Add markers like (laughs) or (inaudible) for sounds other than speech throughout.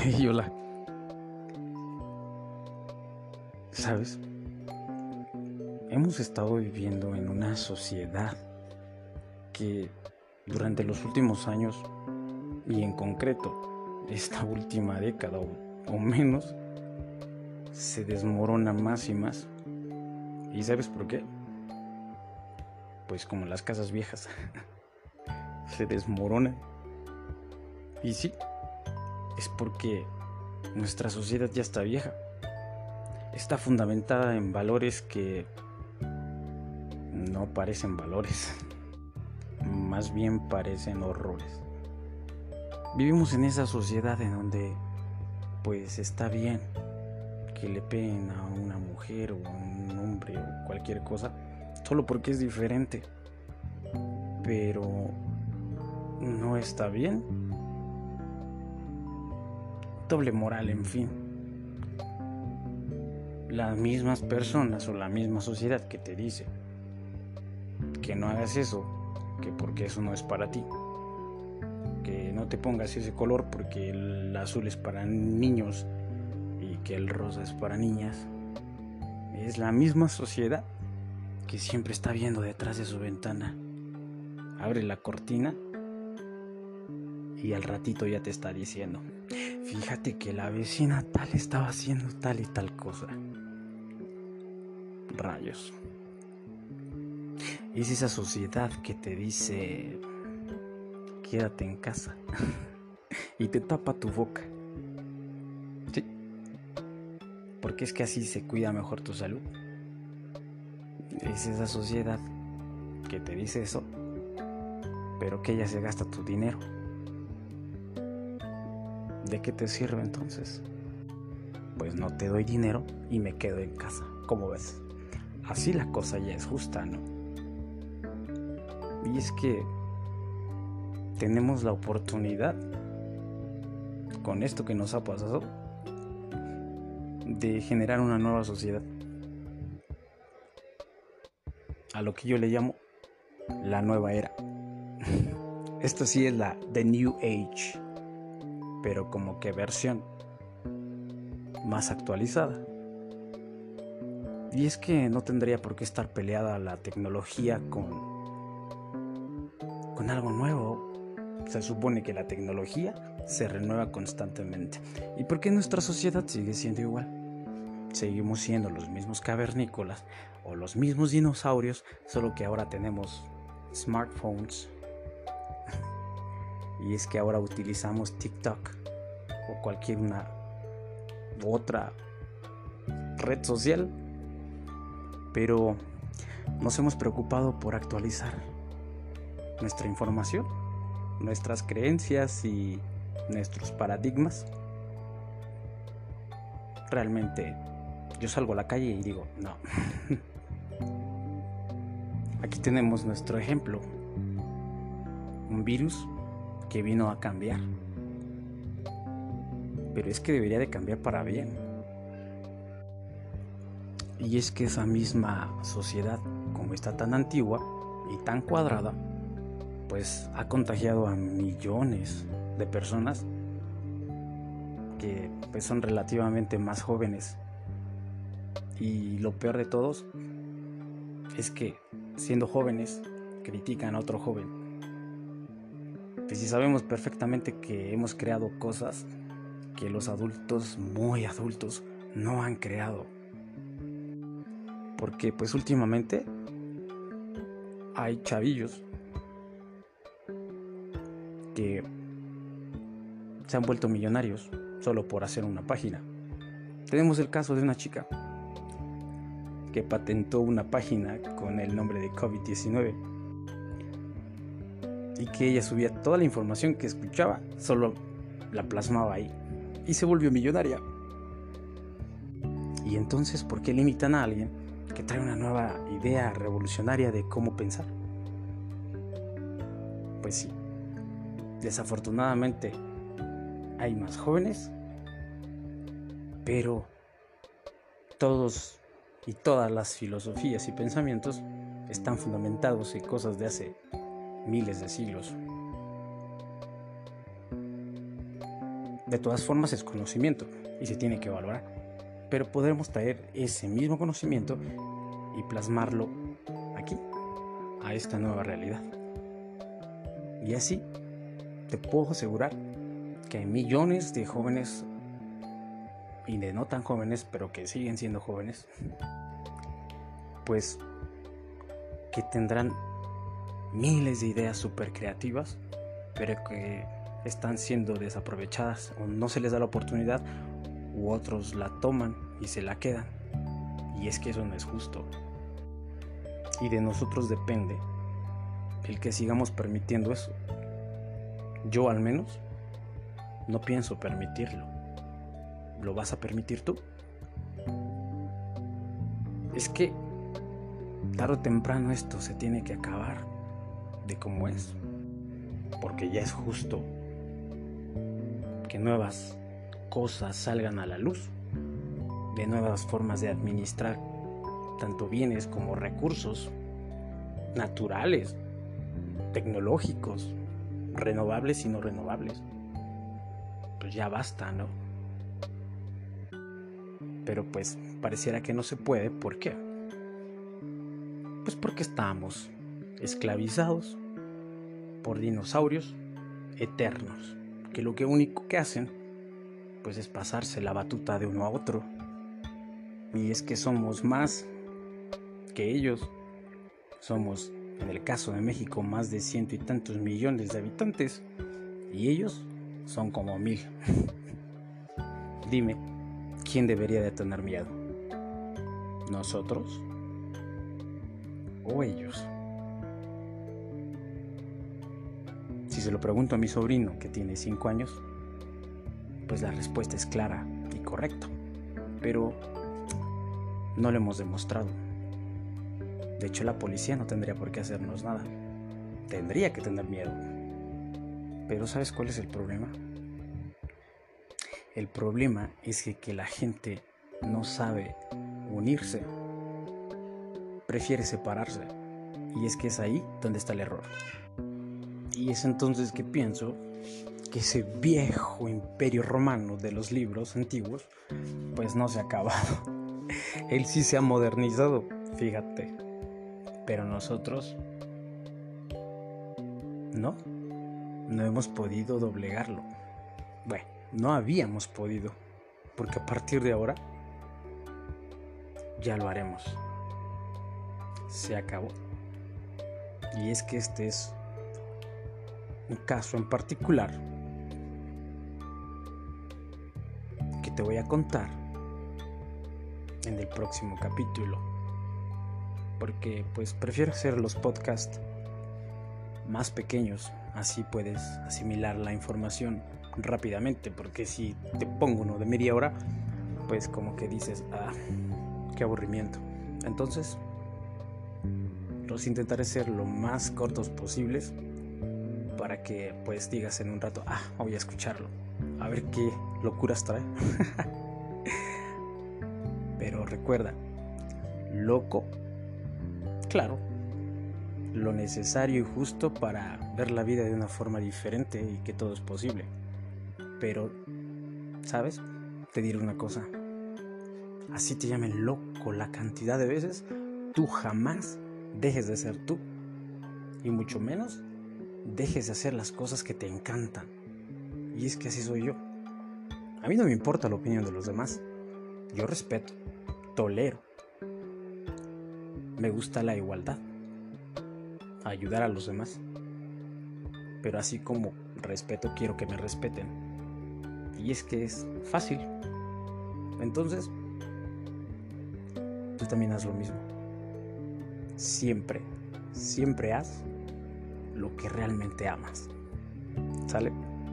(laughs) y hola. ¿Sabes? Hemos estado viviendo en una sociedad que durante los últimos años, y en concreto esta (laughs) última década o, menos, se desmorona más y más. ¿Y sabes por qué? Pues como las casas viejas, (laughs) se desmoronan. Y sí, es porque nuestra sociedad ya está vieja. Está fundamentada en valores que no parecen valores, más bien parecen horrores. Vivimos en esa sociedad en donde pues está bien que le peguen a una mujer o a un hombre o cualquier cosa solo porque es diferente. Pero no está bien. Doble moral, en fin. Las mismas personas o la misma sociedad que te dice que no hagas eso, que porque eso no es para ti. Que no te pongas ese color porque el azul es para niños y que el rosa es para niñas. Es la misma sociedad que siempre está viendo detrás de su ventana. Abre la cortina y al ratito ya te está diciendo, fíjate que la vecina tal estaba haciendo tal y tal cosa. Rayos. Es esa sociedad que te dice, quédate en casa (laughs) y te tapa tu boca. Sí. Porque es que así se cuida mejor tu salud. Es esa sociedad que te dice eso, pero que ella se gasta tu dinero. ¿De qué te sirve entonces? Pues no te doy dinero y me quedo en casa. ¿Cómo ves? Así la cosa ya es justa, ¿no? Y es que tenemos la oportunidad, con esto que nos ha pasado, de generar una nueva sociedad. A lo que yo le llamo la nueva era. (laughs) Esto sí es la The New Age, pero como que versión más actualizada. Y es que no tendría por qué estar peleada la tecnología con con algo nuevo. Se supone que la tecnología se renueva constantemente. ¿Y por qué nuestra sociedad sigue siendo igual? Seguimos siendo los mismos cavernícolas o los mismos dinosaurios, solo que ahora tenemos smartphones. Y es que ahora utilizamos TikTok o cualquier otra red social, pero nos hemos preocupado por actualizar nuestra información, nuestras creencias y nuestros paradigmas. Realmente yo salgo a la calle y digo, no. (laughs) Aquí tenemos nuestro ejemplo. Un virus que vino a cambiar. Pero es que debería de cambiar para bien. Y es que esa misma sociedad, como está tan antigua y tan cuadrada, pues ha contagiado a millones de personas que pues son relativamente más jóvenes. Y lo peor de todos es que siendo jóvenes critican a otro joven. Pues si sabemos perfectamente que hemos creado cosas que los adultos, muy adultos, no han creado. Porque pues últimamente hay chavillos que se han vuelto millonarios solo por hacer una página. Tenemos el caso de una chica que patentó una página con el nombre de COVID-19 y que ella subía toda la información que escuchaba, solo la plasmaba ahí y se volvió millonaria. Y entonces, ¿por qué limitan a alguien que trae una nueva idea revolucionaria de cómo pensar? Pues sí, Desafortunadamente hay más jóvenes, pero todos y todas las filosofías y pensamientos están fundamentados en cosas de hace miles de siglos. De todas formas es conocimiento y se tiene que valorar. Pero podemos traer ese mismo conocimiento y plasmarlo aquí, a esta nueva realidad. Y así te puedo asegurar que hay millones de jóvenes y de no tan jóvenes, pero que siguen siendo jóvenes, pues que tendrán miles de ideas súper creativas, pero que están siendo desaprovechadas o no se les da la oportunidad u otros la toman y se la quedan. Y es que eso no es justo. Y de nosotros depende el que sigamos permitiendo eso. Yo al menos no pienso permitirlo. ¿Lo vas a permitir tú? Es que tarde o temprano esto se tiene que acabar de como es. Porque ya es justo que nuevas cosas salgan a la luz, de nuevas formas de administrar tanto bienes como recursos naturales, tecnológicos, renovables y no renovables. Pues ya basta, ¿no? Pero pues pareciera que no se puede, ¿por qué? Pues porque estamos esclavizados por dinosaurios eternos, que lo que único que hacen pues es pasarse la batuta de uno a otro. Y es que somos más que ellos. Somos en el caso de México, más de ciento y tantos millones de habitantes. Y ellos son como mil. (laughs) Dime, ¿quién debería de tener miedo? ¿Nosotros? ¿O ellos? Si se lo pregunto a mi sobrino, que tiene 5 años, pues la respuesta es clara y correcta. Pero no lo hemos demostrado. De hecho, la policía no tendría por qué hacernos nada. Tendría que tener miedo. Pero ¿sabes cuál es el problema? El problema es que, la gente no sabe unirse. Prefiere separarse. Y es que es ahí donde está el error. Y es entonces que pienso que ese viejo imperio romano de los libros antiguos, pues no se ha acabado. (laughs) Él sí se ha modernizado, fíjate. Pero nosotros no, no hemos podido doblegarlo. Bueno, no habíamos podido, porque a partir de ahora ya lo haremos. Se acabó. Y es que este es un caso en particular que te voy a contar en el próximo capítulo porque pues prefiero hacer los podcasts más pequeños, así puedes asimilar la información rápidamente, porque si te pongo uno de media hora, pues como que dices, ah, qué aburrimiento. Entonces, los intentaré ser lo más cortos posibles para que pues digas en un rato, ah, voy a escucharlo, a ver qué locuras trae. (laughs) Pero recuerda, loco claro, lo necesario y justo para ver la vida de una forma diferente y que todo es posible. Pero, ¿sabes? Te diré una cosa. Así te llamen loco la cantidad de veces, tú jamás dejes de ser tú. Y mucho menos dejes de hacer las cosas que te encantan. Y es que así soy yo. A mí no me importa la opinión de los demás. Yo respeto, tolero me gusta la igualdad, ayudar a los demás. Pero así como respeto, quiero que me respeten. Y es que es fácil. Entonces, tú también haz lo mismo. Siempre, siempre haz lo que realmente amas. ¿Sale?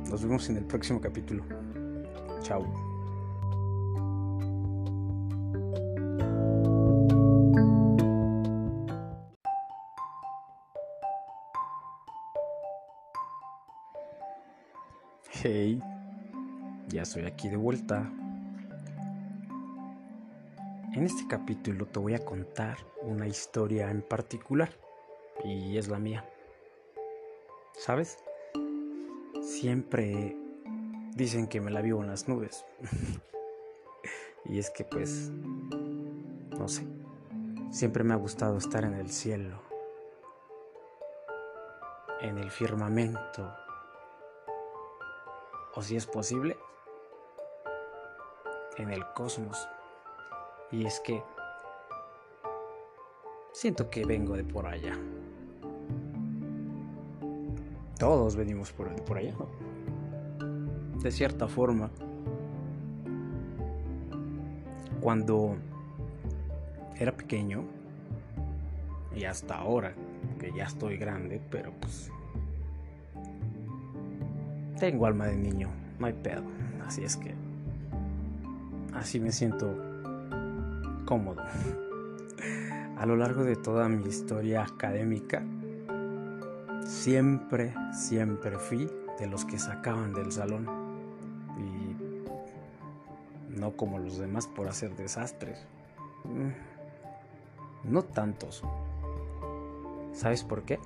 Nos vemos en el próximo capítulo. Chao. Hey, ya estoy aquí de vuelta. En este capítulo te voy a contar una historia en particular y es la mía. ¿Sabes? Siempre dicen que me la vivo en las nubes. (laughs) y es que pues, no sé, siempre me ha gustado estar en el cielo, en el firmamento, o si es posible, en el cosmos. Y es que siento que vengo de por allá. Todos venimos por, por allá. De cierta forma, cuando era pequeño, y hasta ahora, que ya estoy grande, pero pues tengo alma de niño, no hay pedo. Así es que así me siento cómodo. (laughs) A lo largo de toda mi historia académica, siempre, siempre fui de los que sacaban del salón. Y no como los demás por hacer desastres. Mm, no tantos. ¿Sabes por qué?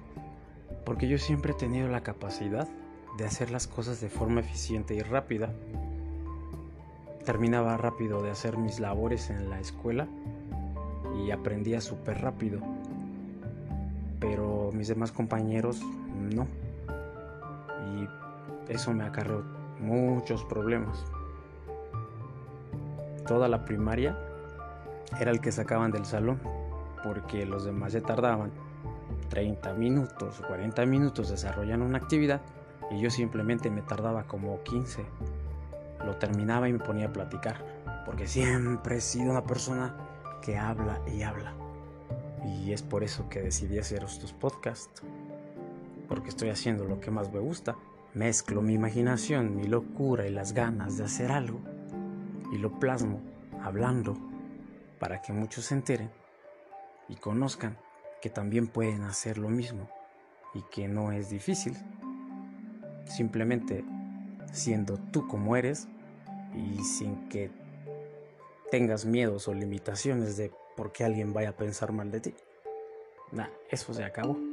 Porque yo siempre he tenido la capacidad de hacer las cosas de forma eficiente y rápida terminaba rápido de hacer mis labores en la escuela y aprendía súper rápido. Pero mis demás compañeros no. Y eso me acarreó muchos problemas. Toda la primaria era el que sacaban del salón porque los demás ya tardaban 30 minutos, 40 minutos desarrollando una actividad y yo simplemente me tardaba como 15 lo terminaba y me ponía a platicar, porque siempre he sido una persona que habla y habla. Y es por eso que decidí hacer estos podcasts, porque estoy haciendo lo que más me gusta. Mezclo mi imaginación, mi locura y las ganas de hacer algo y lo plasmo hablando para que muchos se enteren y conozcan que también pueden hacer lo mismo y que no es difícil. Simplemente siendo tú como eres y sin que tengas miedos o limitaciones de por qué alguien vaya a pensar mal de ti. Nah, eso se acabó.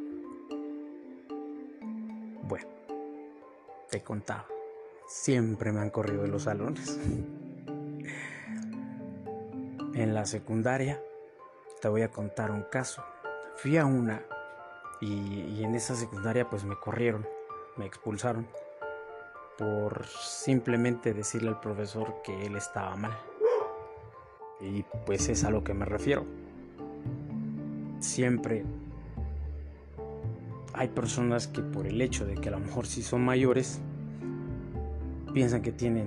Te contaba, siempre me han corrido de los salones. en la secundaria te voy a contar un caso. Fui a una y, y en esa secundaria pues me corrieron, me expulsaron por simplemente decirle al profesor que él estaba mal. Y pues es a lo que me refiero. Siempre hay personas que por el hecho de que a lo mejor sí son mayores, piensan que tienen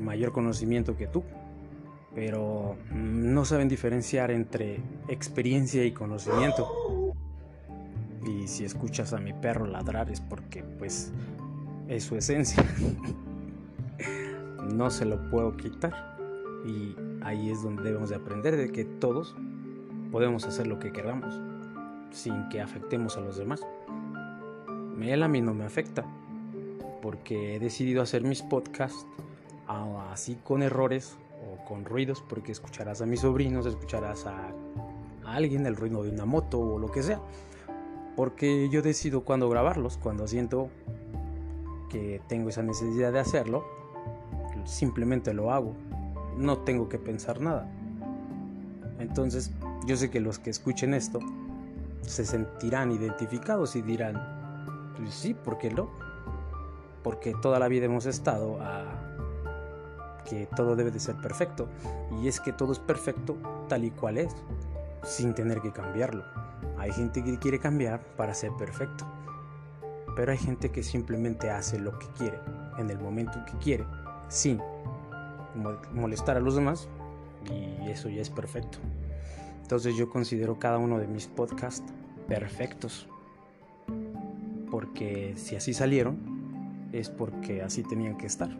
mayor conocimiento que tú, pero no saben diferenciar entre experiencia y conocimiento. Y si escuchas a mi perro ladrar es porque pues es su esencia. (laughs) no se lo puedo quitar. Y ahí es donde debemos de aprender de que todos podemos hacer lo que queramos sin que afectemos a los demás. Él a mí no me afecta porque he decidido hacer mis podcasts así con errores o con ruidos porque escucharás a mis sobrinos, escucharás a, a alguien el ruido de una moto o lo que sea. Porque yo decido cuándo grabarlos, cuando siento que tengo esa necesidad de hacerlo, simplemente lo hago. No tengo que pensar nada. Entonces, yo sé que los que escuchen esto se sentirán identificados y dirán, pues sí, ¿por qué no? Porque toda la vida hemos estado a que todo debe de ser perfecto. Y es que todo es perfecto tal y cual es, sin tener que cambiarlo. Hay gente que quiere cambiar para ser perfecto. Pero hay gente que simplemente hace lo que quiere, en el momento que quiere, sin molestar a los demás, y eso ya es perfecto. Entonces yo considero cada uno de mis podcasts perfectos, porque si así salieron, es porque así tenían que estar.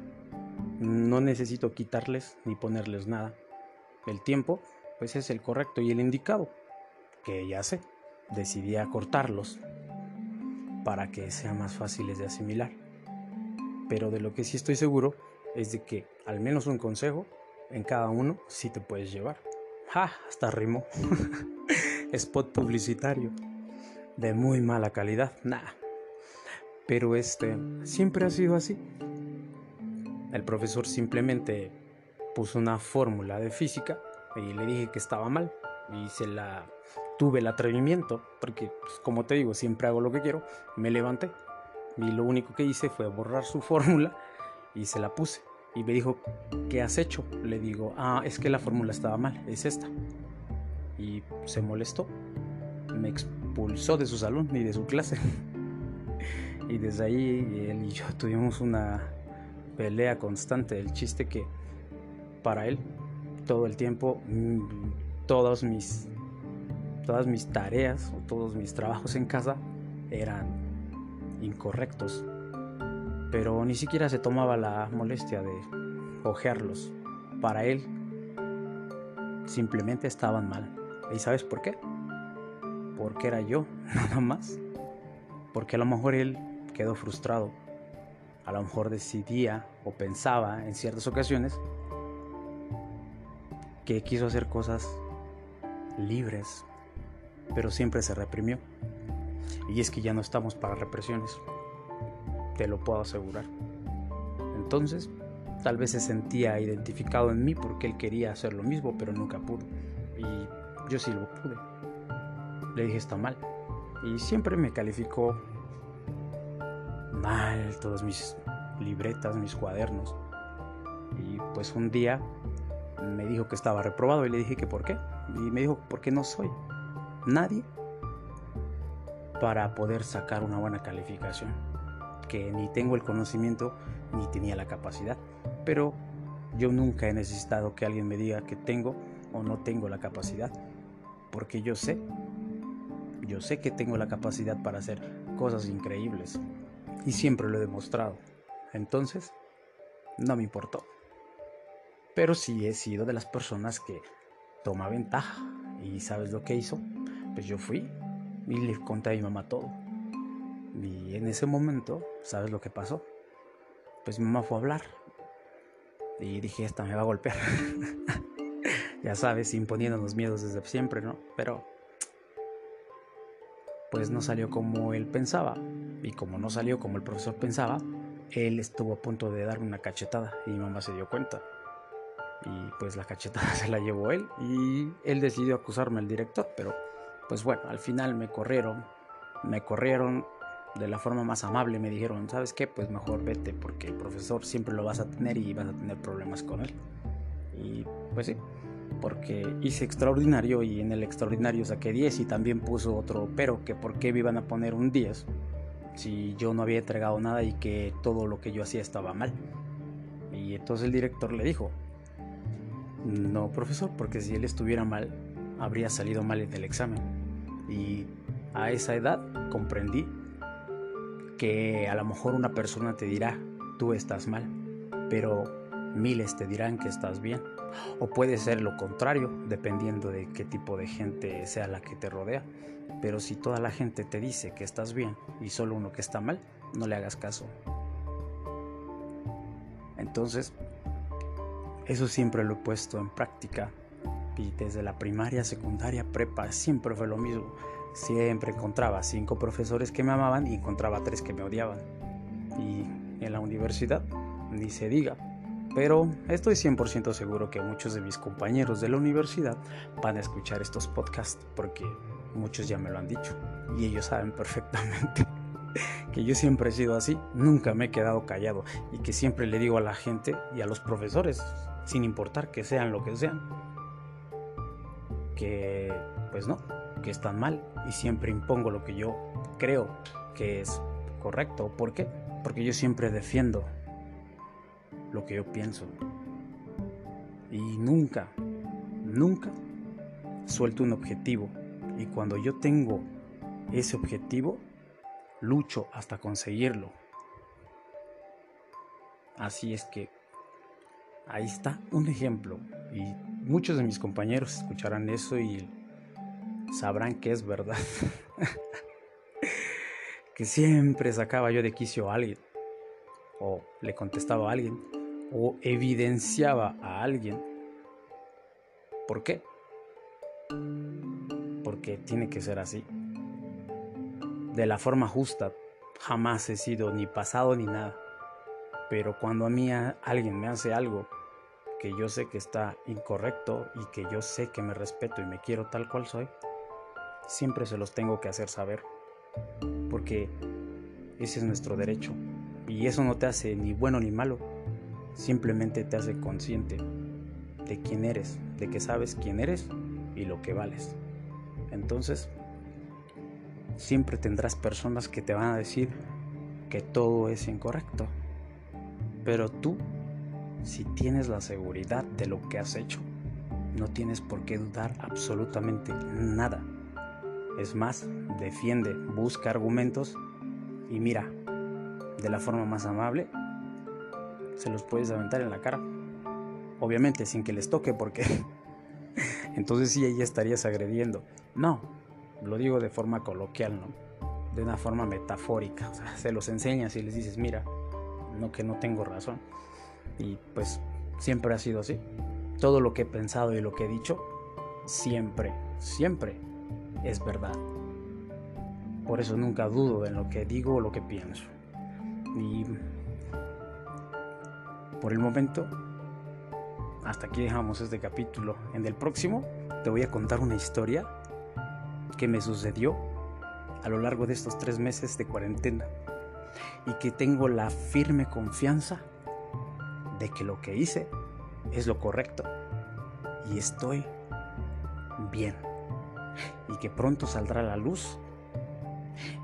No necesito quitarles ni ponerles nada. El tiempo, pues es el correcto y el indicado, que ya sé, decidí acortarlos para que sean más fáciles de asimilar. Pero de lo que sí estoy seguro es de que al menos un consejo en cada uno sí te puedes llevar. ¡Ja! Hasta rimo. (laughs) Spot publicitario. De muy mala calidad. Nah. Pero este siempre ha sido así. el profesor simplemente puso una fórmula de física y le dije que estaba mal y se la tuve el atrevimiento porque pues, como te digo siempre hago lo que quiero me levanté y lo único que hice fue borrar su fórmula y se la puse y me dijo ¿qué has hecho? le digo ah es que la fórmula estaba mal es esta y se molestó me expulsó de su salón y de su clase y desde ahí él y yo (laughs) tuvimos una pelea constante. El chiste que para él todo el tiempo mm, todos mis todas mis tareas o todos mis trabajos en casa eran incorrectos. Pero ni siquiera se tomaba la molestia de ojearlos para él simplemente estaban mal. Y sabes por qué porque era yo (laughs) nada más. Porque a lo mejor él quedó frustrado a lo mejor decidía o pensaba en ciertas ocasiones que quiso hacer cosas libres, pero siempre se reprimió. Y es que ya no estamos para represiones, te lo puedo asegurar. Entonces, tal vez se sentía identificado en mí porque él quería hacer lo mismo, pero nunca pudo. Y yo sí lo pude. Le dije está mal. Y siempre me calificó mal todas mis libretas, mis cuadernos. Y pues un día me dijo que estaba reprobado y le dije que por qué. Y me dijo, porque no soy nadie para poder sacar una buena calificación. Que ni tengo el conocimiento ni tenía la capacidad. Pero yo nunca he necesitado que alguien me diga que tengo o no tengo la capacidad. Porque yo sé, yo sé que tengo la capacidad para hacer cosas increíbles. Y siempre lo he demostrado. Entonces, no me importó pero sí he sido de las personas que toma ventaja. ¿Y sabes lo que hizo? Pues yo fui y le conté a mi mamá todo. Y en ese momento, ¿sabes lo que pasó? Pues mi mamá fue a hablar. Y dije, esta me va a golpear. (laughs) ya sabes, imponiendo los miedos desde siempre, ¿no? Pero pues no salió como él pensaba. Y como no salió como el profesor pensaba, él estuvo a punto de darme una cachetada y mi mamá se dio cuenta y pues la cachetada (laughs) se la llevó él y él decidió acusarme al director, pero pues bueno, al final me corrieron, me corrieron de la forma más amable, me dijeron, ¿sabes qué? Pues mejor vete porque el profesor siempre lo vas a tener y vas a tener problemas con él. Y pues sí, porque hice extraordinario y en el extraordinario saqué 10 y también puso otro pero que por qué me iban a poner un 10 si yo no había entregado nada y que todo lo que yo hacía estaba mal. Y entonces el director le dijo, no, profesor, porque si él estuviera mal, habría salido mal en el examen. Y a esa edad comprendí que a lo mejor una persona te dirá, tú estás mal, pero miles te dirán que estás bien. O puede ser lo contrario, dependiendo de qué tipo de gente sea la que te rodea. Pero si toda la gente te dice que estás bien y solo uno que está mal, no le hagas caso. Entonces, eso siempre lo he puesto en práctica y desde la primaria, secundaria, prepa, siempre fue lo mismo. Siempre encontraba cinco profesores que me amaban y encontraba tres que me odiaban. Y en la universidad, ni se diga. Pero estoy 100% seguro que muchos de mis compañeros de la universidad van a escuchar estos podcasts porque muchos ya me lo han dicho y ellos saben perfectamente (laughs) que yo siempre he sido así, nunca me he quedado callado y que siempre le digo a la gente y a los profesores, sin importar que sean lo que sean, que pues no, que están mal y siempre impongo lo que yo creo que es correcto. ¿Por qué? Porque yo siempre defiendo lo que yo pienso. Y nunca, nunca suelto un objetivo. Y cuando yo tengo ese objetivo, lucho hasta conseguirlo. Así es que Ahí está un ejemplo. Y muchos de mis compañeros escucharán eso y sabrán que es verdad. (laughs) que siempre sacaba yo de quicio a alguien. O le contestaba a alguien. O evidenciaba a alguien. ¿Por qué? Porque tiene que ser así. De la forma justa. Jamás he sido ni pasado ni nada. Pero cuando a mí alguien me hace algo que yo sé que está incorrecto y que yo sé que me respeto y me quiero tal cual soy, siempre se los tengo que hacer saber. Porque ese es nuestro derecho. Y eso no te hace ni bueno ni malo. Simplemente te hace consciente de quién eres, de que sabes quién eres y lo que vales. Entonces, siempre tendrás personas que te van a decir que todo es incorrecto. Pero tú, si tienes la seguridad de lo que has hecho, no tienes por qué dudar absolutamente nada. Es más, defiende, busca argumentos y mira, de la forma más amable, se los puedes aventar en la cara. Obviamente sin que les toque porque (laughs) entonces sí, ahí estarías agrediendo. No, lo digo de forma coloquial, ¿no? De una forma metafórica. O sea, se los enseñas y les dices, mira, no que no tengo razón. Y pues siempre ha sido así. Todo lo que he pensado y lo que he dicho, siempre, siempre es verdad. Por eso nunca dudo en lo que digo o lo que pienso. Y por el momento, hasta aquí dejamos este capítulo. En el próximo te voy a contar una historia que me sucedió a lo largo de estos tres meses de cuarentena y que tengo la firme confianza de que lo que hice es lo correcto y estoy bien y que pronto saldrá la luz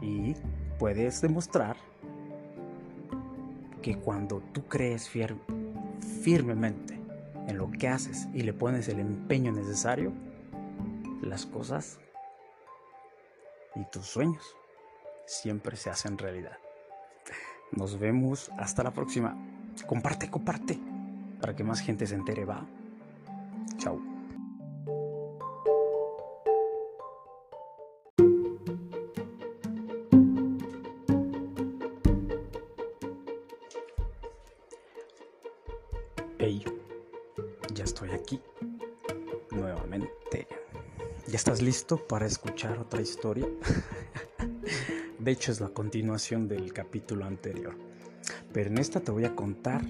y puedes demostrar que cuando tú crees firmemente en lo que haces y le pones el empeño necesario, las cosas y tus sueños siempre se hacen realidad. Nos vemos hasta la próxima. Comparte, comparte, para que más gente se entere, va. Chao. Hey, ya estoy aquí nuevamente. ¿Ya estás listo para escuchar otra historia? (laughs) de hecho es la continuación del capítulo anterior. Pero en esta te voy a contar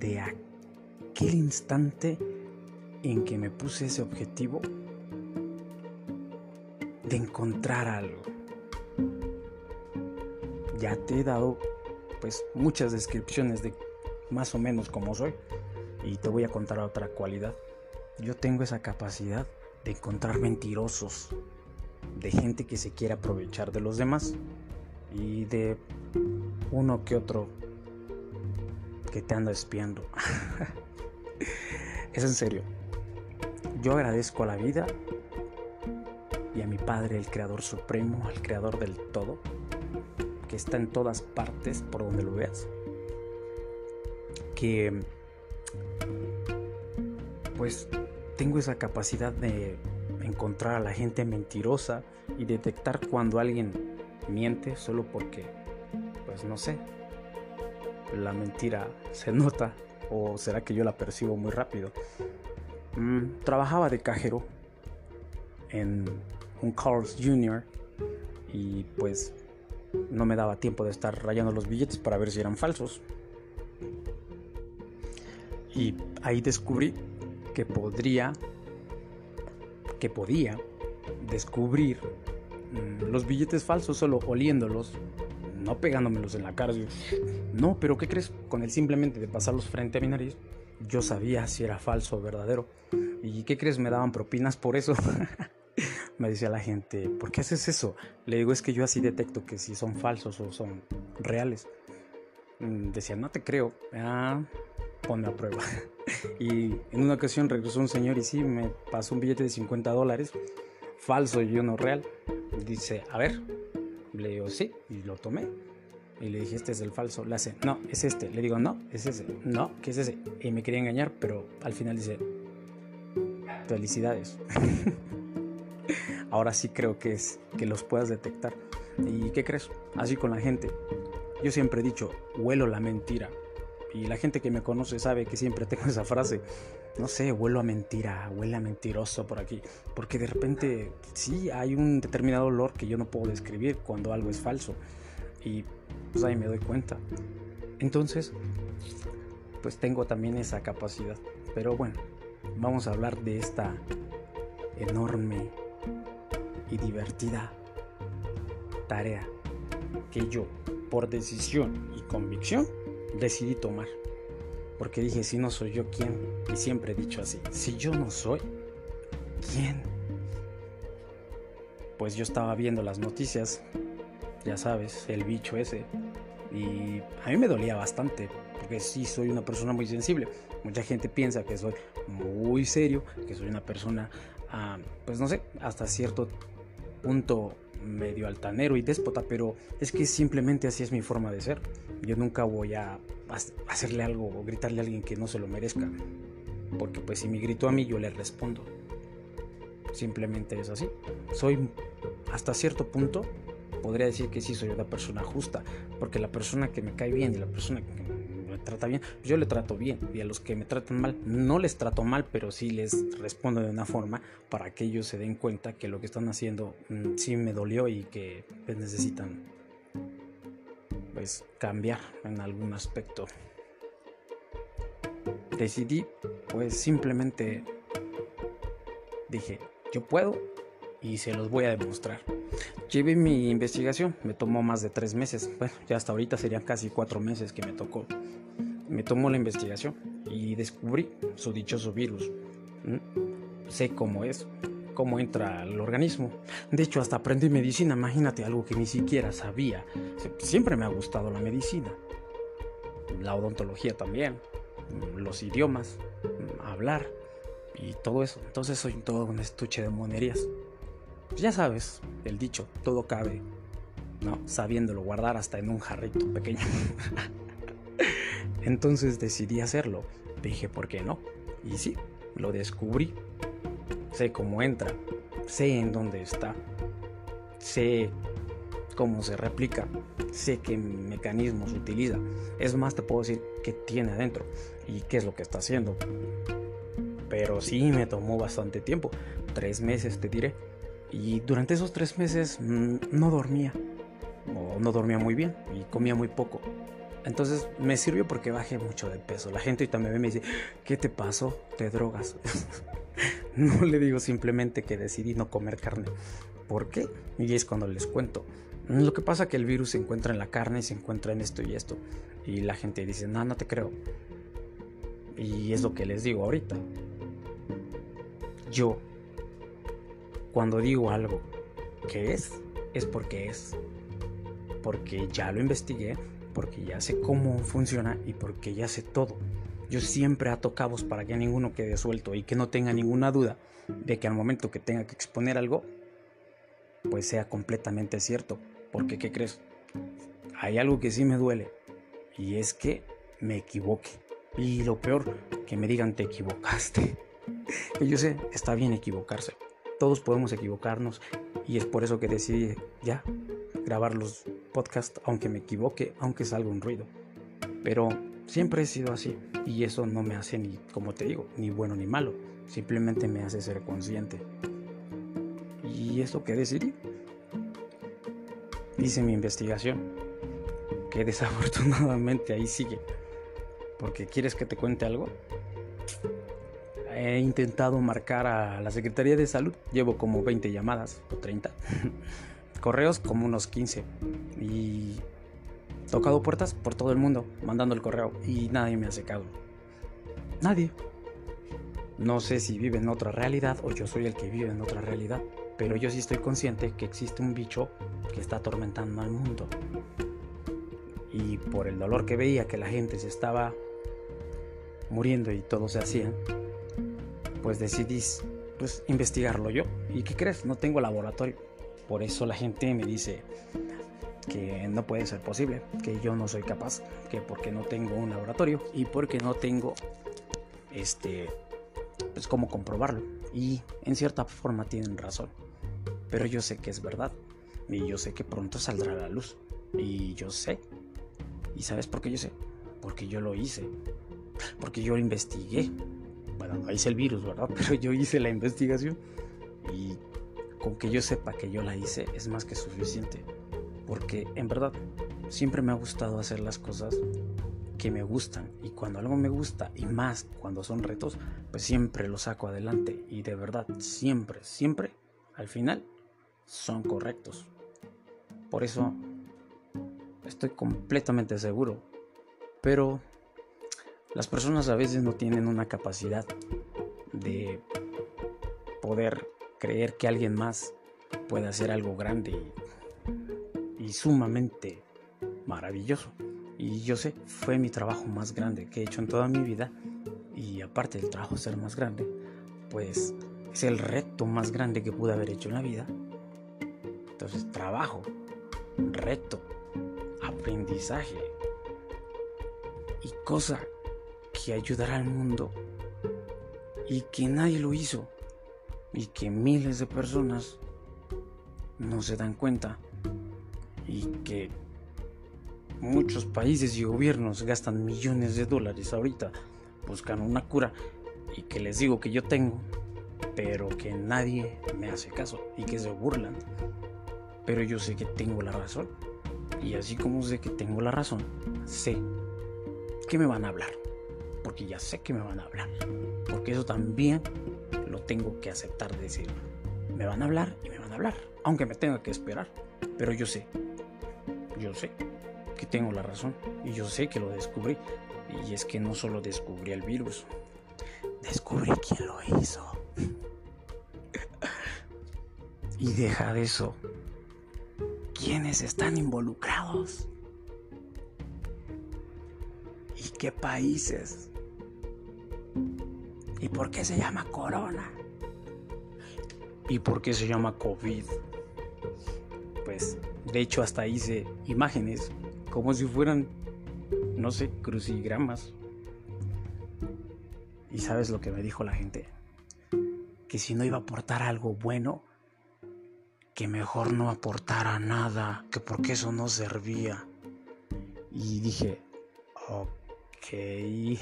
de aquel instante en que me puse ese objetivo de encontrar algo. Ya te he dado pues muchas descripciones de más o menos cómo soy y te voy a contar otra cualidad. Yo tengo esa capacidad de encontrar mentirosos, de gente que se quiere aprovechar de los demás y de uno que otro que te anda espiando. (laughs) es en serio. Yo agradezco a la vida y a mi Padre, el Creador Supremo, el Creador del todo, que está en todas partes por donde lo veas, que pues tengo esa capacidad de encontrar a la gente mentirosa y detectar cuando alguien miente solo porque, pues no sé, la mentira se nota o será que yo la percibo muy rápido. Mm, trabajaba de cajero en un Carl's Jr. y pues no me daba tiempo de estar rayando los billetes para ver si eran falsos. Y ahí descubrí que podría, que podía descubrir mm, los billetes falsos solo oliéndolos, no pegándomelos en la cara. No, pero ¿qué crees? Con el simplemente de pasarlos frente a mi nariz, yo sabía si era falso o verdadero. ¿Y qué crees? Me daban propinas por eso. (laughs) me decía la gente, ¿por qué haces eso? Le digo, es que yo así detecto que si son falsos o son reales. Mm, decía, no te creo. Ah, ponme a prueba. (laughs) y en una ocasión regresó un señor y sí, me pasó un billete de 50 dólares, falso y uno real. Dice, a ver, le digo, sí, y lo tomé. Y le dije, este es el falso. Le hace, no, es este. Le digo, no, es ese. No, que es ese. Y me quería engañar, pero al final dice, felicidades. (laughs) Ahora sí creo que es que los puedas detectar. ¿Y qué crees? Así con la gente. Yo siempre he dicho, huelo la mentira. Y la gente que me conoce sabe que siempre tengo esa frase. No sé, huelo a mentira, huele a mentiroso por aquí. Porque de repente sí hay un determinado olor que yo no puedo describir cuando algo es falso. Y pues ahí me doy cuenta. Entonces, pues tengo también esa capacidad. Pero bueno, vamos a hablar de esta enorme y divertida tarea que yo, por decisión y convicción, decidí tomar. Porque dije, si no soy yo, ¿quién? Y siempre he dicho así, si yo no soy, ¿quién? Pues yo estaba viendo las noticias, ya sabes, el bicho ese. Y a mí me dolía bastante, porque sí soy una persona muy sensible. Mucha gente piensa que soy muy serio, que soy una persona, ah, pues no sé, hasta cierto punto medio altanero y déspota, pero es que simplemente así es mi forma de ser. Yo nunca voy a hacerle algo o gritarle a alguien que no se lo merezca, porque pues si me gritó a mí yo le respondo. Simplemente es así. Soy hasta cierto punto podría decir que sí soy una persona justa, porque la persona que me cae bien y la persona que trata bien, yo le trato bien y a los que me tratan mal no les trato mal, pero sí les respondo de una forma para que ellos se den cuenta que lo que están haciendo mm, sí me dolió y que pues, necesitan pues cambiar en algún aspecto. Decidí pues simplemente dije, yo puedo y se los voy a demostrar. Llevé mi investigación, me tomó más de tres meses, bueno, ya hasta ahorita serían casi cuatro meses que me tocó. Me tomó la investigación y descubrí su dichoso virus. ¿Mm? Sé cómo es, cómo entra al organismo. De hecho, hasta aprendí medicina, imagínate algo que ni siquiera sabía. Siempre me ha gustado la medicina, la odontología también, los idiomas, hablar y todo eso. Entonces soy todo un estuche de monerías. Pues ya sabes, el dicho, todo cabe, ¿no? Sabiéndolo guardar hasta en un jarrito pequeño. (laughs) Entonces decidí hacerlo. Dije, ¿por qué no? Y sí, lo descubrí. Sé cómo entra, sé en dónde está, sé cómo se replica, sé qué mecanismos utiliza. Es más, te puedo decir qué tiene adentro y qué es lo que está haciendo. Pero sí me tomó bastante tiempo, tres meses te diré. Y durante esos tres meses mm, no dormía, o no dormía muy bien y comía muy poco. Entonces me sirvió porque bajé mucho de peso. La gente y me dice, ¿qué te pasó? ¿Te drogas? (laughs) no le digo simplemente que decidí no comer carne. ¿Por qué? Y es cuando les cuento. Lo que pasa es que el virus se encuentra en la carne y se encuentra en esto y esto. Y la gente dice, no, no te creo. Y es lo que les digo ahorita. Yo cuando digo algo que es, es porque es. Porque ya lo investigué, porque ya sé cómo funciona y porque ya sé todo. Yo siempre ato cabos para que ninguno quede suelto y que no tenga ninguna duda de que al momento que tenga que exponer algo, pues sea completamente cierto. Porque, ¿qué crees? Hay algo que sí me duele y es que me equivoque. Y lo peor, que me digan te equivocaste. Que (laughs) yo sé, está bien equivocarse. Todos podemos equivocarnos y es por eso que decidí ya grabar los podcasts, aunque me equivoque, aunque salga un ruido. Pero siempre he sido así y eso no me hace ni, como te digo, ni bueno ni malo. Simplemente me hace ser consciente. Y es lo que decidí. Hice mi investigación, que (laughs) desafortunadamente ahí sigue. Porque quieres que te cuente algo, he intentado marcar a la Secretaría de Salud. Llevo como 20 llamadas o 30. (laughs) Correos como unos 15. Y tocado puertas por todo el mundo mandando el correo y nadie me ha secado. Nadie. No sé si vive en otra realidad o yo soy el que vive en otra realidad, pero yo sí estoy consciente que existe un bicho que está atormentando al mundo. Y por el dolor que veía que la gente se estaba muriendo y todo se hacía, pues decidí pues investigarlo yo. ¿Y qué crees? No tengo laboratorio. Por eso la gente me dice que no puede ser posible, que yo no soy capaz, que porque no tengo un laboratorio y porque no tengo este pues cómo comprobarlo. Y en cierta forma tienen razón. Pero yo sé que es verdad y yo sé que pronto saldrá la luz. Y yo sé. ¿Y sabes por qué yo sé? Porque yo lo hice. Porque yo lo investigué bueno, no hice el virus, ¿verdad? (laughs) Pero yo hice la investigación y con que yo sepa que yo la hice es más que suficiente. Porque en verdad siempre me ha gustado hacer las cosas que me gustan. Y cuando algo me gusta, y más cuando son retos, pues siempre lo saco adelante. Y de verdad, siempre, siempre, al final, son correctos. Por eso estoy completamente seguro. Pero las personas a veces no tienen una capacidad de poder creer que alguien más puede hacer algo grande y, sumamente maravilloso. Y yo sé, fue mi trabajo más grande que he hecho en toda mi vida. Y aparte del trabajo ser más grande, pues es el reto más grande que pude haber hecho en la vida. Entonces, trabajo, reto, aprendizaje y cosa que ayudará al mundo y que nadie lo hizo y que miles de personas no se dan cuenta y que muchos países y gobiernos gastan millones de dólares ahorita buscando una cura y que les digo que yo tengo, pero que nadie me hace caso y que se burlan. Pero yo sé que tengo la razón. Y así como sé que tengo la razón, sé que me van a hablar. Porque ya sé que me van a hablar. Porque eso también lo tengo que aceptar, decir, me van a hablar y me van a hablar, aunque me tenga que esperar. Pero yo sé, yo sé que tengo la razón y yo sé que lo descubrí. Y es que no solo descubrí el virus, descubrí quién lo hizo. (laughs) y deja de eso. ¿Quiénes están involucrados? ¿Y qué países? ¿Y por qué se llama corona? ¿Y por qué se llama COVID? Pues de hecho hasta hice imágenes como si fueran, no sé, crucigramas. ¿Y sabes lo que me dijo la gente? Que si no iba a aportar algo bueno, que mejor no aportara nada, que porque eso no servía. Y dije, ok,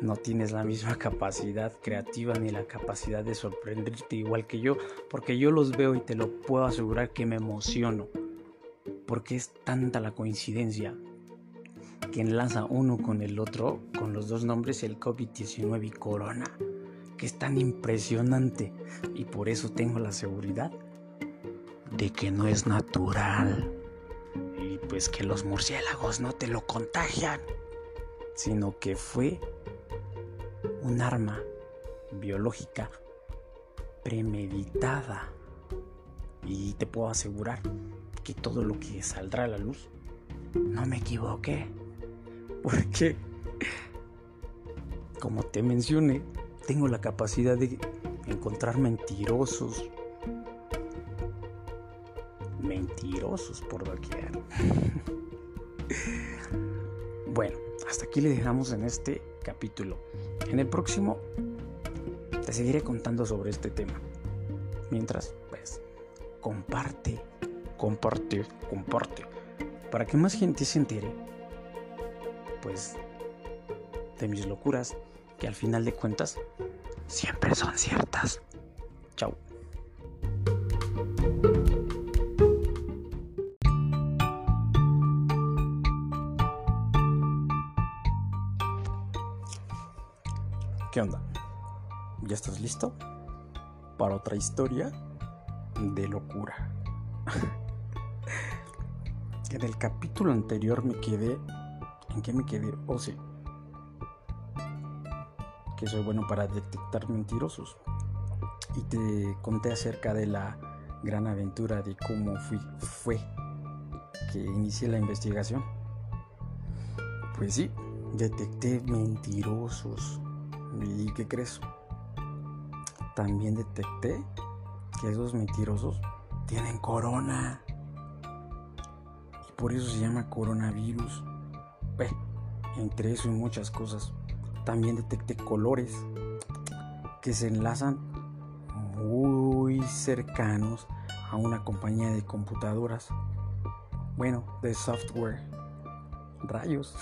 no tienes la misma capacidad creativa ni la capacidad de sorprenderte igual que yo, porque yo los veo y te lo puedo asegurar que me emociono, porque es tanta la coincidencia que enlaza uno con el otro, con los dos nombres, el COVID-19 y Corona, que es tan impresionante y por eso tengo la seguridad de que no es natural y pues que los murciélagos no te lo contagian, sino que fue un arma biológica premeditada. Y te puedo asegurar que todo lo que saldrá a la luz, no me equivoqué. Porque, como te mencioné, tengo la capacidad de encontrar mentirosos. Mentirosos por doquier. (laughs) bueno, hasta aquí le dejamos en este capítulo. En el próximo te seguiré contando sobre este tema. Mientras, pues, comparte, comparte, comparte. Para que más gente se entere, pues, de mis locuras, que al final de cuentas, siempre son ciertas. Chao. ¿Qué onda? ¿Ya estás listo? Para otra historia de locura. (laughs) en el capítulo anterior me quedé... ¿En qué me quedé? Oh, sí. Que soy bueno para detectar mentirosos. Y te conté acerca de la gran aventura de cómo fui, fue que inicié la investigación. Pues sí, detecté mentirosos ¿Y qué crees? También detecté que esos mentirosos tienen corona. Y por eso se llama coronavirus. entre eso y muchas cosas. También detecté colores que se enlazan muy cercanos a una compañía de computadoras. Bueno, de software. Rayos.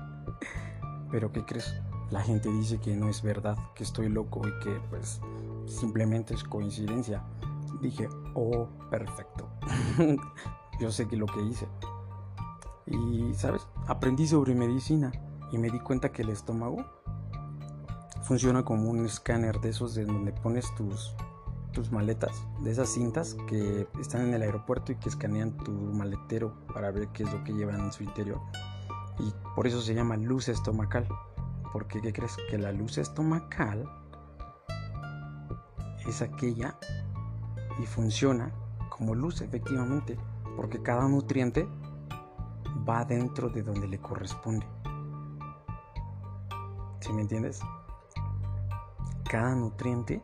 (laughs) Pero ¿qué crees? La gente dice que no es verdad, que estoy loco y que pues simplemente es coincidencia. Dije, oh, perfecto. (laughs) Yo sé que lo que hice. Y, ¿sabes? Aprendí sobre medicina y me di cuenta que el estómago funciona como un escáner de esos de donde pones tus, tus maletas, de esas cintas que están en el aeropuerto y que escanean tu maletero para ver qué es lo que llevan en su interior. Y por eso se llama luz estomacal. Porque, ¿qué crees? Que la luz estomacal es aquella y funciona como luz, efectivamente, porque cada nutriente va dentro de donde le corresponde. ¿Sí me entiendes? Cada nutriente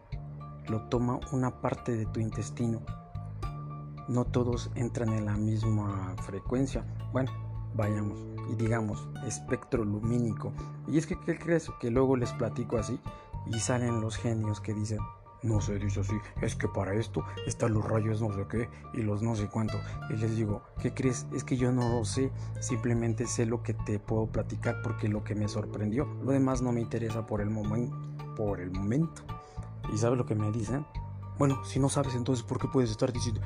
lo toma una parte de tu intestino. No todos entran en la misma frecuencia. Bueno, vayamos digamos espectro lumínico. Y es que, ¿qué crees? Que luego les platico así y salen los genios que dicen, no se dice así, es que para esto están los rayos no sé qué y los no sé cuánto. Y les digo, ¿qué crees? Es que yo no lo sé, simplemente sé lo que te puedo platicar porque lo que me sorprendió. Lo demás no me interesa por el momento. Por el momento. ¿Y sabes lo que me dicen? Bueno, si no sabes entonces, ¿por qué puedes estar diciendo?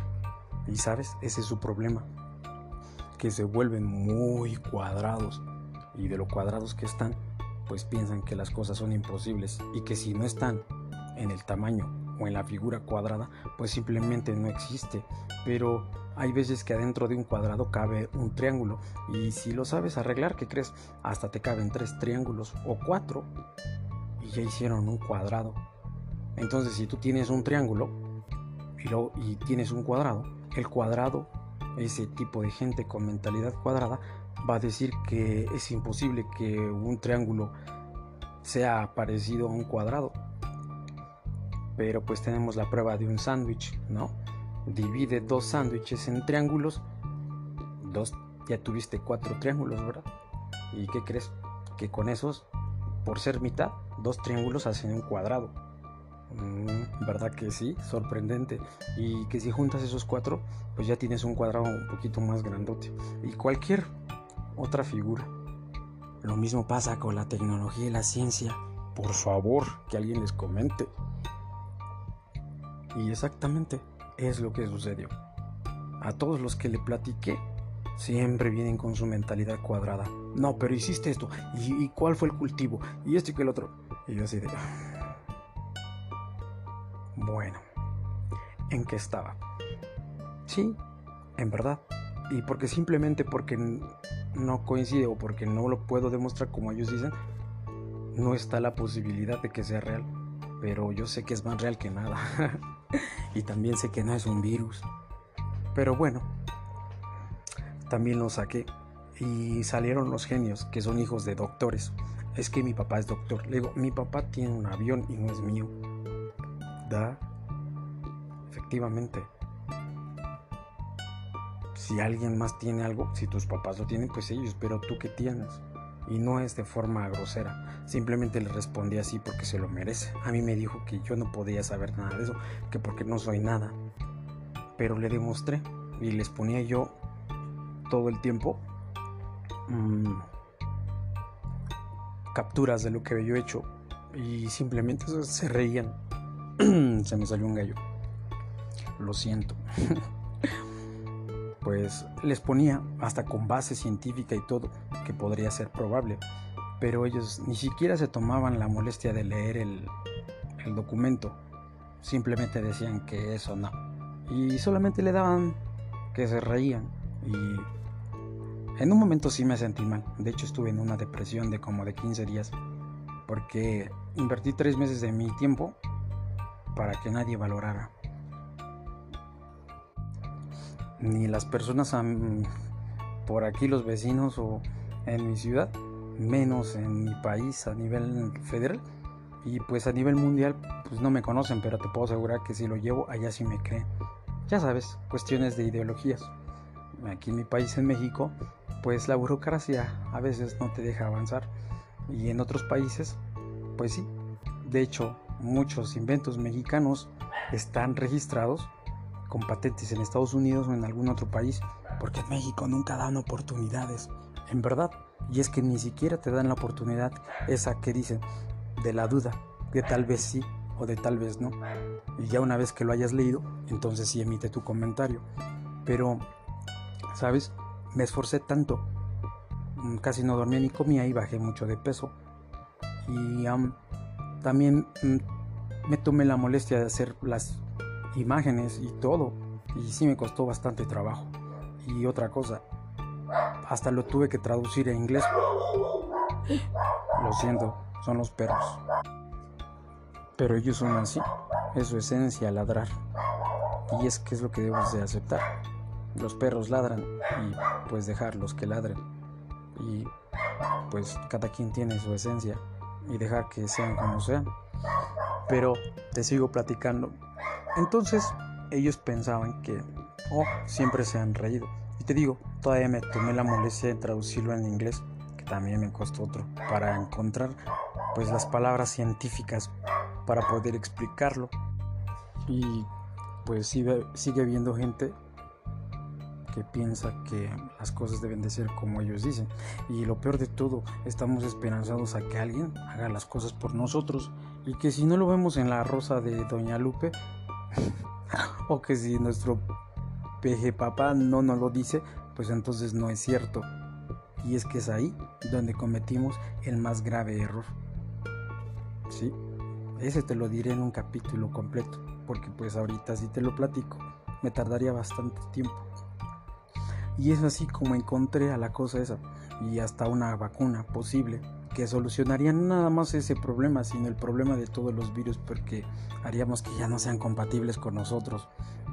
Y sabes, ese es su problema. Que se vuelven muy cuadrados. Y de lo cuadrados que están, pues piensan que las cosas son imposibles. Y que si no están en el tamaño o en la figura cuadrada, pues simplemente no existe. Pero hay veces que adentro de un cuadrado cabe un triángulo. Y si lo sabes arreglar, ¿qué crees? Hasta te caben tres triángulos o cuatro. Y ya hicieron un cuadrado. Entonces, si tú tienes un triángulo y, y tienes un cuadrado, el cuadrado, ese tipo de gente con mentalidad cuadrada, va a decir que es imposible que un triángulo sea parecido a un cuadrado. Pero pues tenemos la prueba de un sándwich, ¿no? Divide dos sándwiches en triángulos, dos, ya tuviste cuatro triángulos, ¿verdad? ¿Y qué crees? Que con esos, por ser mitad, dos triángulos hacen un cuadrado. Mm, ¿Verdad que sí? Sorprendente. Y que si juntas esos cuatro, pues ya tienes un cuadrado un poquito más grandote. Y cualquier otra figura. Lo mismo pasa con la tecnología y la ciencia. Por favor, que alguien les comente. Y exactamente es lo que sucedió. A todos los que le platiqué, siempre vienen con su mentalidad cuadrada. No, pero hiciste esto. ¿Y, cuál fue el cultivo? Y esto y que el otro. Y yo así de... Bueno, ¿en qué estaba? Sí, en verdad. Y porque simplemente porque no coincide o porque no lo puedo demostrar como ellos dicen, no está la posibilidad de que sea real. Pero yo sé que es más real que nada. (laughs) y también sé que no es un virus. Pero bueno, también lo saqué. Y salieron los genios, que son hijos de doctores. Es que mi papá es doctor. Le digo, mi papá tiene un avión y no es mío. Efectivamente. Si alguien más tiene algo, si tus papás lo tienen, pues ellos, pero tú qué tienes. Y no es de forma grosera. Simplemente le respondí así porque se lo merece. A mí me dijo que yo no podía saber nada de eso, que porque no soy nada. Pero le demostré y les ponía yo todo el tiempo mm, capturas de lo que yo he hecho y simplemente se reían. (clears throat) se me salió un gallo. Lo siento. (laughs) pues les ponía hasta con base científica y todo, que podría ser probable. Pero ellos ni siquiera se tomaban la molestia de leer el, el documento. Simplemente decían que eso no. Y solamente le daban que se reían. Y en un momento sí me sentí mal. De hecho estuve en una depresión de como de 15 días. Porque invertí tres meses de mi tiempo para que nadie valorara. Ni las personas por aquí, los vecinos o en mi ciudad, menos en mi país a nivel federal. Y pues a nivel mundial, pues no me conocen, pero te puedo asegurar que si lo llevo, allá sí me creen. Ya sabes, cuestiones de ideologías. Aquí en mi país, en México, pues la burocracia a veces no te deja avanzar. Y en otros países, pues sí. De hecho, muchos inventos mexicanos están registrados con patentes en Estados Unidos o en algún otro país, porque en México nunca dan oportunidades, en verdad. Y es que ni siquiera te dan la oportunidad esa que dicen de la duda, de tal vez sí o de tal vez no. Y ya una vez que lo hayas leído, entonces sí emite tu comentario. Pero, ¿sabes? Me esforcé tanto mm, casi no dormía ni comía y bajé mucho de peso. Y también mm, me tomé la molestia de hacer las imágenes y todo. Y sí me costó bastante trabajo. Y otra cosa, hasta lo tuve que traducir en inglés. Lo siento, son los perros. Pero ellos son así, es su esencia ladrar. Y es que es lo que debes de aceptar. Los perros ladran y pues dejarlos que ladren. Y pues cada quien tiene su esencia y dejar que sean como sean. Pero te sigo platicando. Entonces ellos pensaban que, oh, siempre se han reído. Y te digo, todavía me tomé la molestia de traducirlo en inglés, que también me costó otro, para encontrar pues las palabras científicas para poder explicarlo. Y pues sigue, sigue habiendo gente que piensa que las cosas deben de ser como ellos dicen. Y lo peor de todo, estamos esperanzados a que alguien haga las cosas por nosotros. Y que si no lo vemos en la rosa de Doña Lupe, (laughs) o que si nuestro peje papá no nos lo dice, pues entonces no es cierto. Y es que es ahí donde cometimos el más grave error. Sí, ese te lo diré en un capítulo completo, porque pues ahorita si te lo platico, me tardaría bastante tiempo. Y es así como encontré a la cosa esa y hasta una vacuna posible que solucionaría nada más ese problema, sino el problema de todos los virus porque haríamos que ya no sean compatibles con nosotros.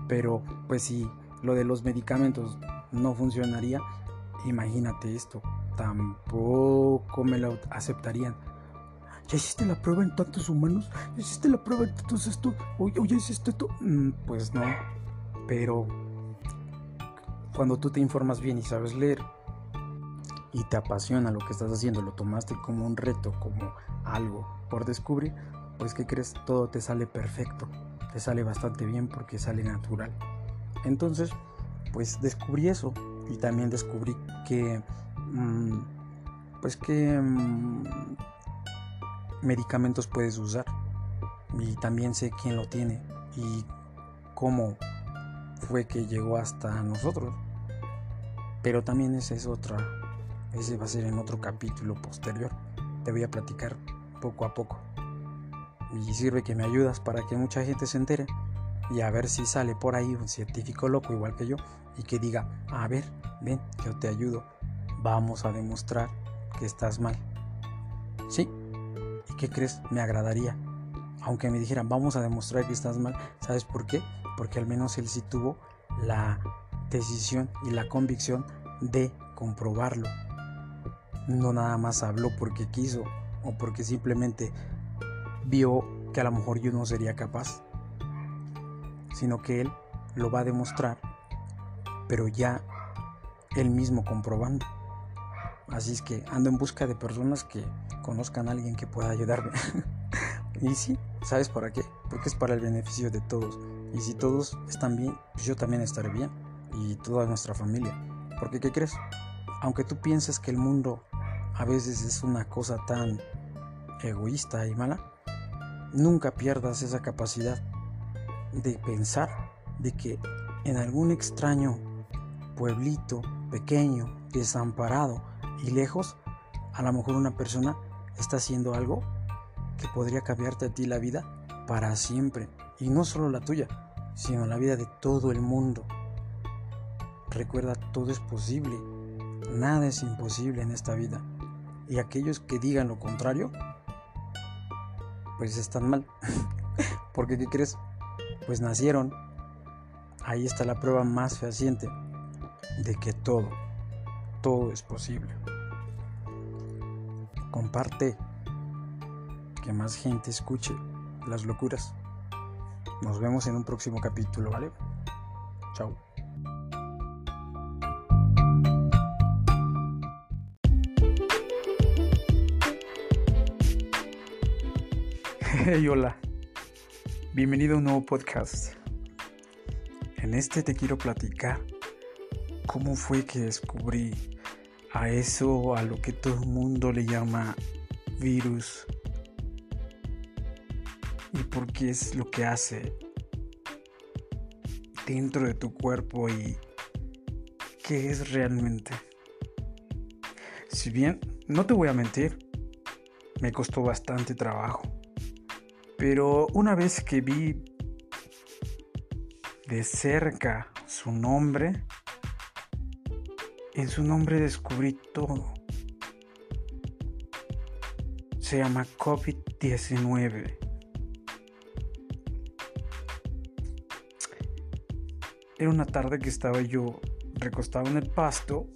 Pero pues si lo de los medicamentos no funcionaría, imagínate esto, tampoco me lo aceptarían. ¿Ya hiciste la prueba en tantos humanos? ¿Ya hiciste la prueba en tantos esto? ¿O, ya hiciste esto? Mm, pues no, pero cuando tú te informas bien y sabes leer y te apasiona lo que estás haciendo, lo tomaste como un reto, como algo por descubrir, pues ¿qué crees? Todo te sale perfecto, te sale bastante bien porque sale natural. Entonces, pues descubrí eso y también descubrí que, mm, pues que mm, medicamentos puedes usar y también sé quién lo tiene y cómo fue que llegó hasta nosotros. Pero también ese es otra, ese va a ser en otro capítulo posterior. Te voy a platicar poco a poco. Y sirve que me ayudas para que mucha gente se entere y a ver si sale por ahí un científico loco igual que yo y que diga, a ver, ven, yo te ayudo. Vamos a demostrar que estás mal. ¿Sí? ¿Y qué crees? Me agradaría. Aunque me dijeran, vamos a demostrar que estás mal. ¿Sabes por qué? Porque al menos él sí tuvo la decisión y la convicción de comprobarlo. No nada más habló porque quiso o porque simplemente vio que a lo mejor yo no sería capaz, sino que él lo va a demostrar, pero ya él mismo comprobando. Así es que ando en busca de personas que conozcan a alguien que pueda ayudarme. (laughs) y sí, ¿sabes para qué? Porque es para el beneficio de todos. Y si todos están bien, pues yo también estaré bien y toda nuestra familia. Porque ¿qué crees? Aunque tú pienses que el mundo a veces es una cosa tan egoísta y mala, nunca pierdas esa capacidad de pensar de que en algún extraño pueblito pequeño, desamparado y lejos, a lo mejor una persona está haciendo algo que podría cambiarte a ti la vida para siempre. Y no solo la tuya, sino la vida de todo el mundo. Recuerda, todo es posible. Nada es imposible en esta vida. Y aquellos que digan lo contrario, pues están mal. (laughs) Porque, ¿qué crees? Pues nacieron. Ahí está la prueba más fehaciente de que todo, todo es posible. Comparte, que más gente escuche las locuras. Nos vemos en un próximo capítulo, ¿vale? Chao. Hey, hola. Bienvenido a un nuevo podcast. En este te quiero platicar cómo fue que descubrí a eso, a lo que todo el mundo le llama virus. Y por qué es lo que hace dentro de tu cuerpo y qué es realmente. Si bien, no te voy a mentir, me costó bastante trabajo. Pero una vez que vi de cerca su nombre, en su nombre descubrí todo. Se llama COVID-19. Era una tarde que estaba yo recostado en el pasto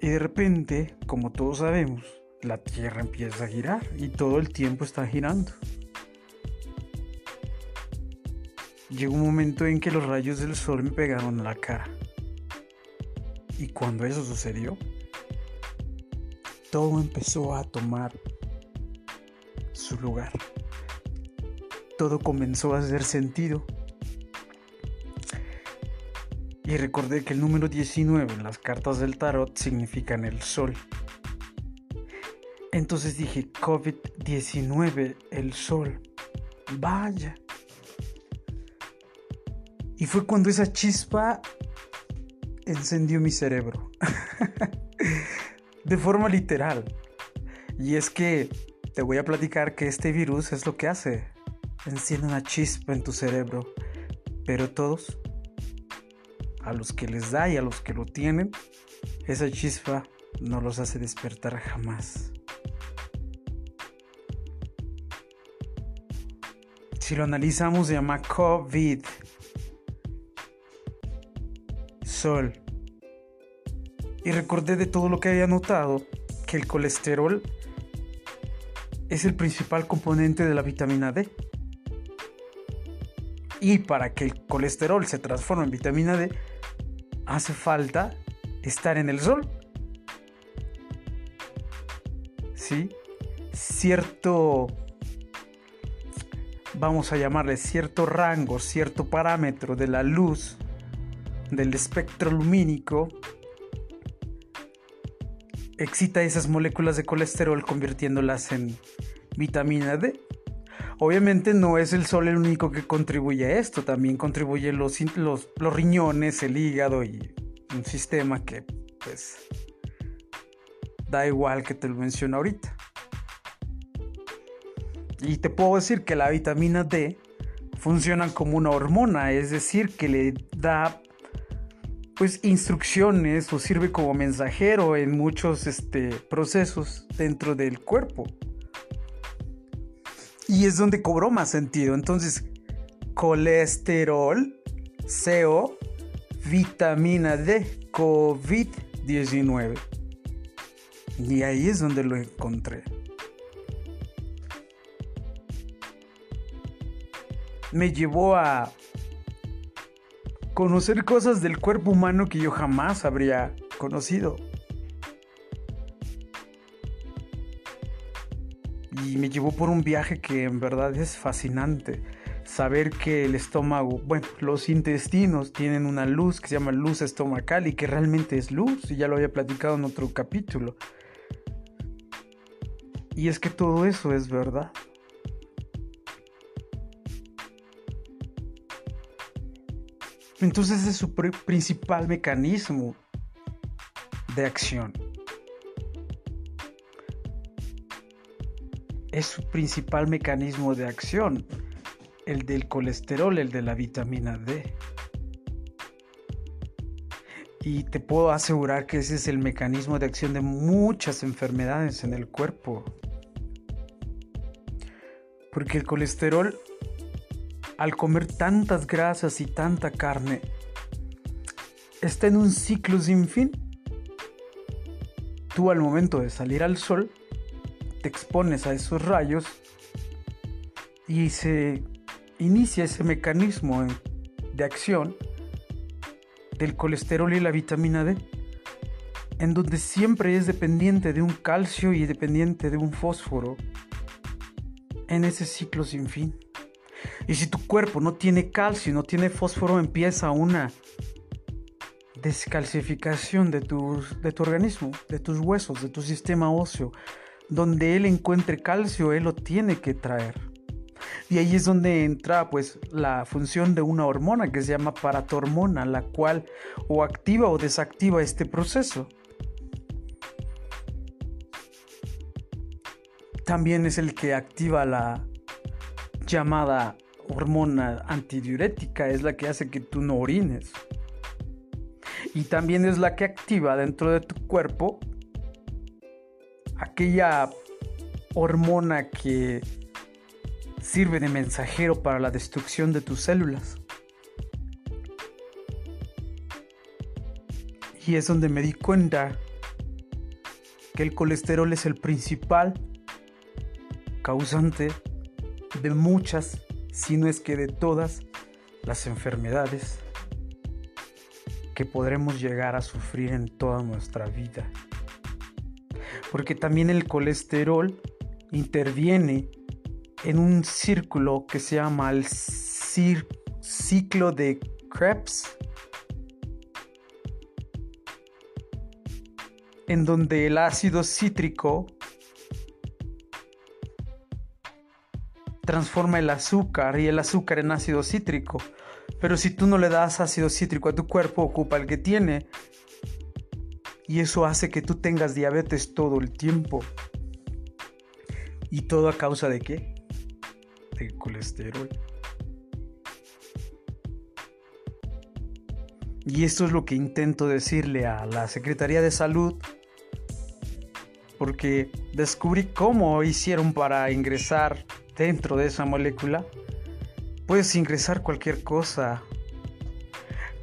y de repente, como todos sabemos, la Tierra empieza a girar y todo el tiempo está girando. Llegó un momento en que los rayos del sol me pegaron la cara. Y cuando eso sucedió, todo empezó a tomar su lugar. Todo comenzó a hacer sentido. Y recordé que el número 19 en las cartas del tarot significan el sol. Entonces dije, COVID-19, el sol. Vaya. Y fue cuando esa chispa encendió mi cerebro. (laughs) de forma literal. Y es que te voy a platicar que este virus es lo que hace. Enciende una chispa en tu cerebro. Pero todos a los que les da y a los que lo tienen, esa chispa no los hace despertar jamás. Si lo analizamos, se llama COVID. Sol. Y recordé de todo lo que había notado que el colesterol es el principal componente de la vitamina D. Y para que el colesterol se transforme en vitamina D, hace falta estar en el sol. ¿Sí? Cierto, vamos a llamarle cierto rango, cierto parámetro de la luz del espectro lumínico excita esas moléculas de colesterol convirtiéndolas en vitamina D. Obviamente no es el sol el único que contribuye a esto, también contribuyen los, los, riñones, el hígado y un sistema que pues da igual que te lo menciono ahorita. Y te puedo decir que la vitamina D funciona como una hormona, es decir, que le da pues instrucciones o sirve como mensajero en muchos este, procesos dentro del cuerpo. Y es donde cobró más sentido. Entonces, colesterol, CO, vitamina D, COVID-19. Y ahí es donde lo encontré. Me llevó a conocer cosas del cuerpo humano que yo jamás habría conocido. y me llevó por un viaje que en verdad es fascinante. Saber que el estómago, bueno, los intestinos tienen una luz que se llama luz estomacal y que realmente es luz, y ya lo había platicado en otro capítulo. Y es que todo eso es verdad. Entonces es su principal mecanismo de acción. es su principal mecanismo de acción, el del colesterol, el de la vitamina D. Y te puedo asegurar que ese es el mecanismo de acción de muchas enfermedades en el cuerpo. Porque el colesterol, al comer tantas grasas y tanta carne, está en un ciclo sin fin. Tú al momento de salir al sol, expones a esos rayos y se inicia ese mecanismo de acción del colesterol y la vitamina D, en donde siempre es dependiente de un calcio y dependiente de un fósforo en ese ciclo sin fin. Y si tu cuerpo no tiene calcio, no tiene fósforo, empieza una descalcificación de, de tu organismo, de tus huesos, de tu sistema óseo. Donde él encuentre calcio, él lo tiene que traer. Y ahí es donde entra pues la función de una hormona que se llama paratormona, la cual o activa o desactiva este proceso. También es el que activa la llamada hormona antidiurética, es la que hace que tú no orines. Y también es la que activa dentro de tu cuerpo aquella hormona que sirve de mensajero para la destrucción de tus células. Y es donde me di cuenta que el colesterol es el principal causante de muchas, si no es que de todas, las enfermedades que podremos llegar a sufrir en toda nuestra vida. Porque también el colesterol interviene en un círculo que se llama el ciclo de Krebs en donde el ácido cítrico transforma el azúcar y el azúcar en ácido cítrico. Pero si tú no le das ácido cítrico a tu cuerpo, ocupa el que tiene. Y eso hace que tú tengas diabetes todo el tiempo. ¿Y todo a causa de qué? De colesterol. Y esto es lo que intento decirle a la Secretaría de Salud porque descubrí cómo hicieron para ingresar dentro de esa molécula. Puedes ingresar cualquier cosa,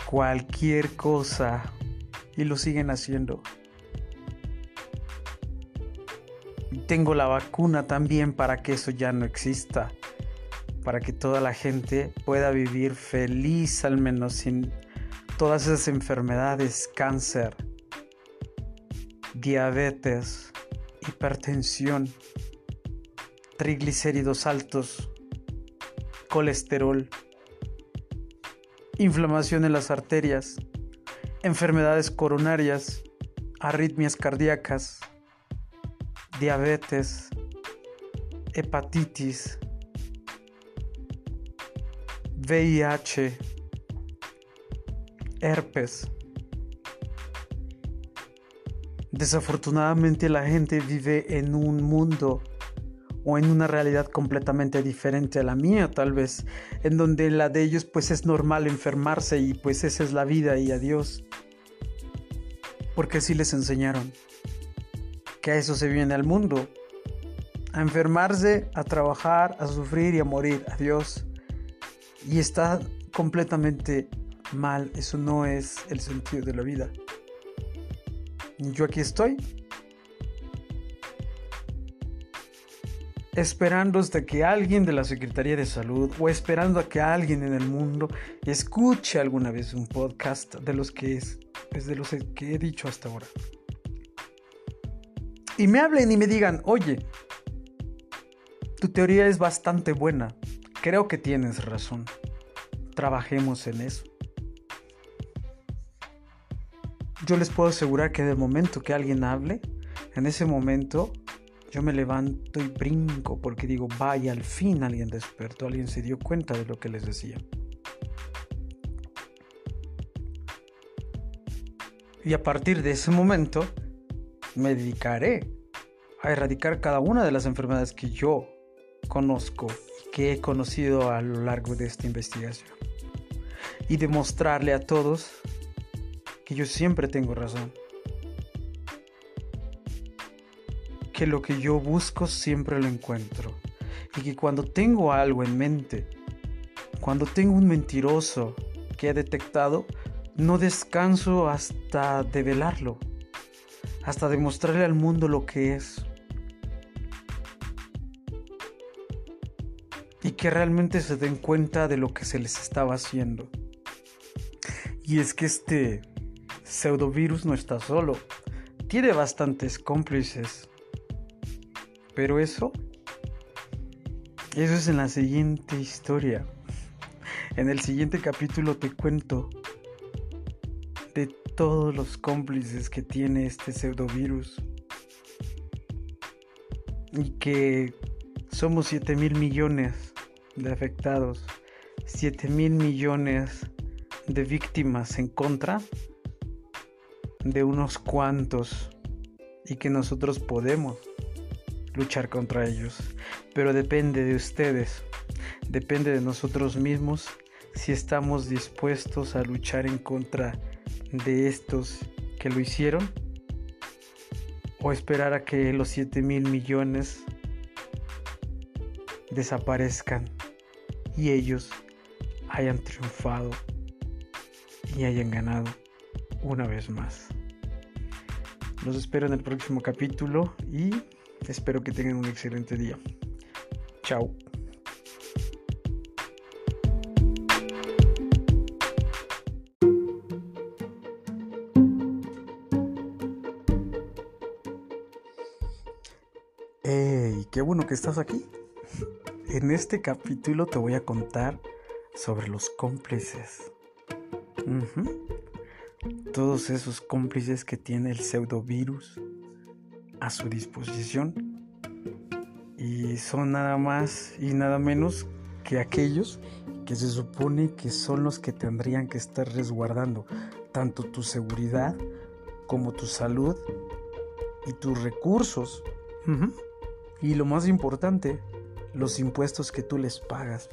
cualquier cosa, y lo siguen haciendo. tengo la vacuna también para que eso ya no exista, para que toda la gente pueda vivir feliz al menos sin todas esas enfermedades, cáncer, diabetes, hipertensión, triglicéridos altos, colesterol, inflamación en las arterias, enfermedades coronarias, arritmias cardíacas, diabetes, hepatitis, VIH, herpes. Desafortunadamente la gente vive en un mundo o en una realidad completamente diferente a la mía tal vez, en donde la de ellos pues es normal enfermarse y pues esa es la vida y adiós. Porque así les enseñaron que a eso se viene al mundo, a enfermarse, a trabajar, a sufrir y a morir, adiós. Y está completamente mal, eso no es el sentido de la vida yo aquí estoy. Esperando hasta que alguien de la Secretaría de Salud o esperando a que alguien en el mundo escuche alguna vez un podcast de los que es, de los que he dicho hasta ahora. Y me hablen y me digan, oye, tu teoría es bastante buena. Creo que tienes razón. Trabajemos en eso. yo les puedo asegurar que de momento que alguien hable, en ese momento yo me levanto y brinco porque digo, vaya, al fin alguien despertó, alguien se dio cuenta de lo que les decía. Y a partir de ese momento me dedicaré a erradicar cada una de las enfermedades que yo conozco que he conocido a lo largo de esta investigación. Y demostrarle a todos que yo siempre tengo razón. Que lo que yo busco siempre lo encuentro. Y que cuando tengo algo en mente, cuando tengo un mentiroso que he detectado, no descanso hasta develarlo, hasta demostrarle al mundo lo que es. Y que realmente se den cuenta de lo que se les estaba haciendo. Y es que este pseudovirus no está solo, tiene bastantes cómplices. Pero eso, eso es en la siguiente historia. En el siguiente capítulo te cuento de todos los cómplices que tiene este pseudovirus. Y que somos 7 mil millones de afectados, 7 mil millones de víctimas en contra de unos cuantos y que nosotros podemos luchar contra ellos. Pero depende de ustedes, depende de nosotros mismos si estamos dispuestos a luchar en contra de estos que lo hicieron o esperar a que los 7 mil millones desaparezcan y ellos hayan triunfado y hayan ganado una vez más. Los espero en el próximo capítulo y espero que tengan un excelente día. Chao. ¡Hey! ¡Qué bueno que estás aquí! En este capítulo te voy a contar sobre los cómplices. Todos esos cómplices que tiene el pseudovirus a su disposición. Y son nada más y nada menos que aquellos que se supone que son los que tendrían que estar resguardando tanto tu seguridad como tu salud y tus recursos. Y lo más importante, los impuestos que tú les pagas.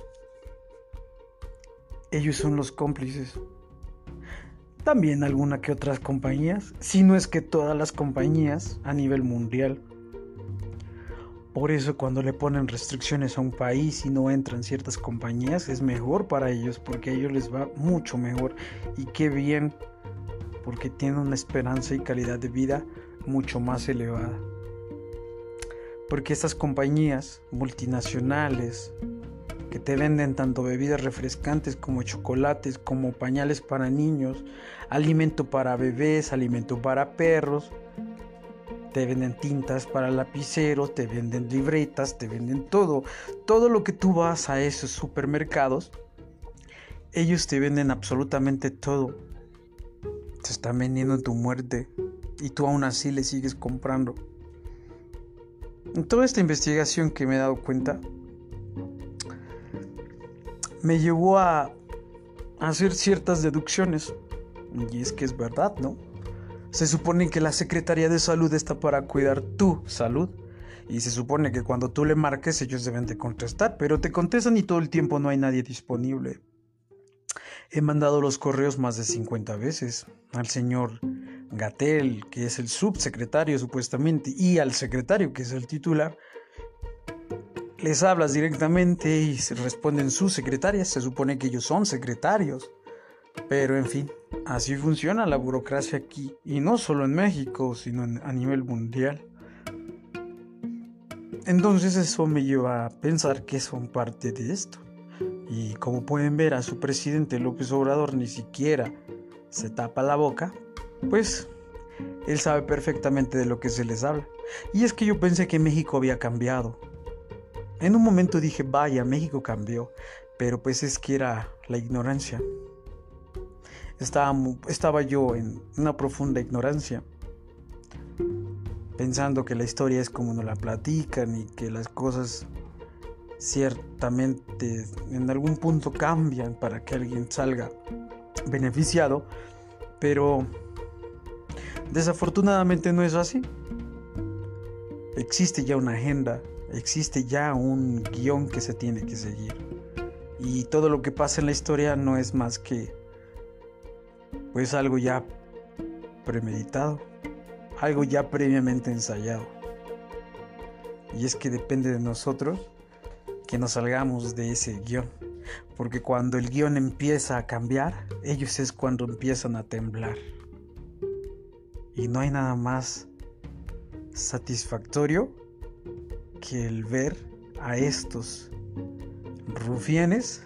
Ellos son los cómplices. También alguna que otras compañías, si no es que todas las compañías a nivel mundial. Por eso cuando le ponen restricciones a un país y no entran ciertas compañías es mejor para ellos porque a ellos les va mucho mejor y qué bien porque tienen una esperanza y calidad de vida mucho más elevada porque estas compañías multinacionales que te venden tanto bebidas refrescantes como chocolates, como pañales para niños, alimento para bebés, alimento para perros, te venden tintas para lapiceros, te venden libretas, te venden todo, todo lo que tú vas a esos supermercados, ellos te venden absolutamente todo. Te están vendiendo tu muerte y tú aún así le sigues comprando. En toda esta investigación que me he dado cuenta, me llevó a hacer ciertas deducciones. Y es que es verdad, ¿no? Se supone que la Secretaría de Salud está para cuidar tu salud. Y se supone que cuando tú le marques ellos deben de contestar, pero te contestan y todo el tiempo no hay nadie disponible. He mandado los correos más de 50 veces al señor Gatel, que es el subsecretario supuestamente, y al secretario, que es el titular, les hablas directamente y se responden sus secretarias. Se supone que ellos son secretarios. Pero en fin, así funciona la burocracia aquí. Y no solo en México, sino a nivel mundial. Entonces eso me lleva a pensar que son parte de esto. Y como pueden ver a su presidente López Obrador ni siquiera se tapa la boca pues él sabe perfectamente de lo que se les habla. Y es que yo pensé que México había cambiado. En un momento dije, vaya, México cambió, pero pues es que era la ignorancia. Estaba, yo en una profunda ignorancia, pensando que la historia es como nos la platican y que las cosas ciertamente en algún punto cambian para que alguien salga beneficiado, pero Desafortunadamente no es así. Existe ya una agenda, existe ya un guion que se tiene que seguir. Y todo lo que pasa en la historia no es más que pues algo ya premeditado, algo ya previamente ensayado. Y es que depende de nosotros que nos salgamos de ese guion. Porque cuando el guion empieza a cambiar, ellos es cuando empiezan a temblar. Y no hay nada más satisfactorio que el ver a estos rufianes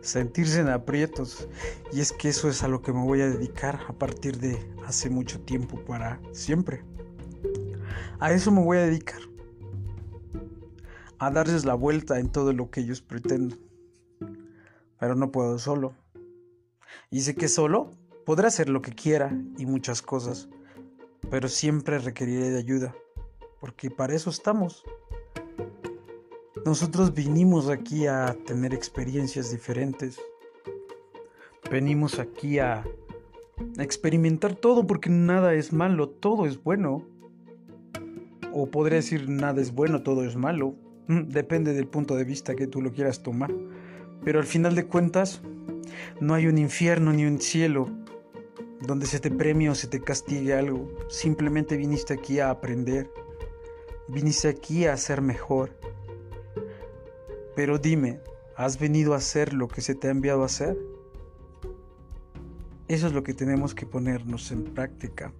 sentirse en aprietos. Y es que eso es a lo que me voy a dedicar a partir de hace mucho tiempo para siempre. A eso me voy a dedicar. A darles la vuelta en todo lo que ellos pretenden. Pero no puedo solo. Y sé que solo Podré hacer lo que quiera y muchas cosas, pero siempre requeriré de ayuda, porque para eso estamos. Nosotros vinimos aquí a tener experiencias diferentes. Venimos aquí a experimentar todo porque nada es malo, todo es bueno. o podría decir nada es bueno, todo es malo. Mm, depende del punto de vista que tú lo quieras tomar. Pero al final de cuentas, no hay un infierno ni un cielo donde se te premie o se te castigue algo. Simplemente viniste aquí a aprender. Viniste aquí a ser mejor. Pero dime, ¿has venido a hacer lo que se te ha enviado a hacer? Eso es lo que tenemos que ponernos en práctica.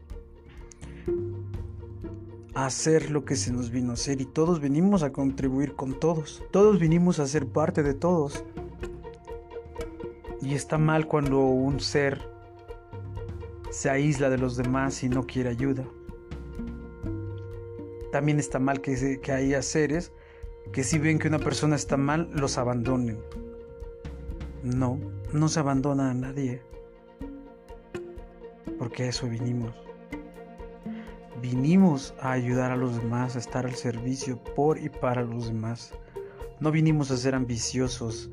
hacer lo que se nos vino a hacer y todos venimos a contribuir con todos. Todos vinimos a ser parte de todos. Y está mal cuando un ser se aísla de los demás y no quiere ayuda. También está mal que, que haya seres que si ven que una persona está mal, los abandonen. No, no se abandona a nadie. Porque a eso vinimos. Vinimos a ayudar a los demás, a estar al servicio por y para los demás. No vinimos a ser ambiciosos.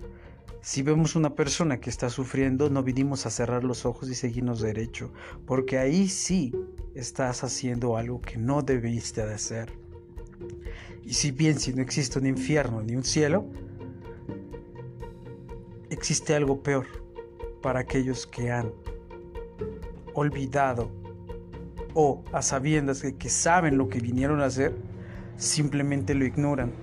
Si vemos una persona que está sufriendo, no vinimos a cerrar los ojos y seguirnos derecho, porque ahí sí estás haciendo algo que no debiste de hacer. Y si bien si no existe un infierno ni un cielo, existe algo peor para aquellos que han olvidado o a sabiendas de que saben lo que vinieron a hacer, simplemente lo ignoran,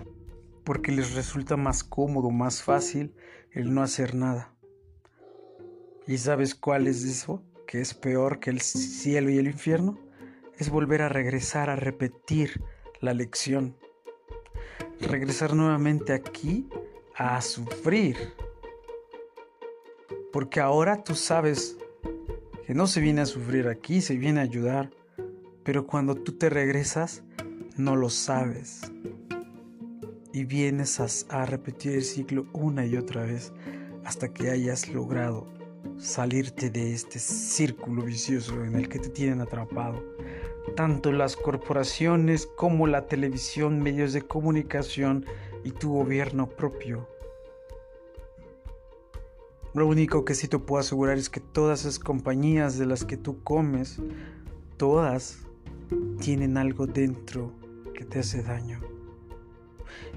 porque les resulta más cómodo, más fácil el no hacer nada. ¿Y sabes cuál es eso? Que es peor que el cielo y el infierno. Es volver a regresar a repetir la lección. Regresar nuevamente aquí a sufrir. Porque ahora tú sabes que no se viene a sufrir aquí, se viene a ayudar. Pero cuando tú te regresas, no lo sabes. Y vienes a, repetir el ciclo una y otra vez hasta que hayas logrado salirte de este círculo vicioso en el que te tienen atrapado. Tanto las corporaciones como la televisión, medios de comunicación y tu gobierno propio lo único que sí te puedo asegurar es que todas esas compañías de las que tú comes, todas tienen algo dentro que te hace daño.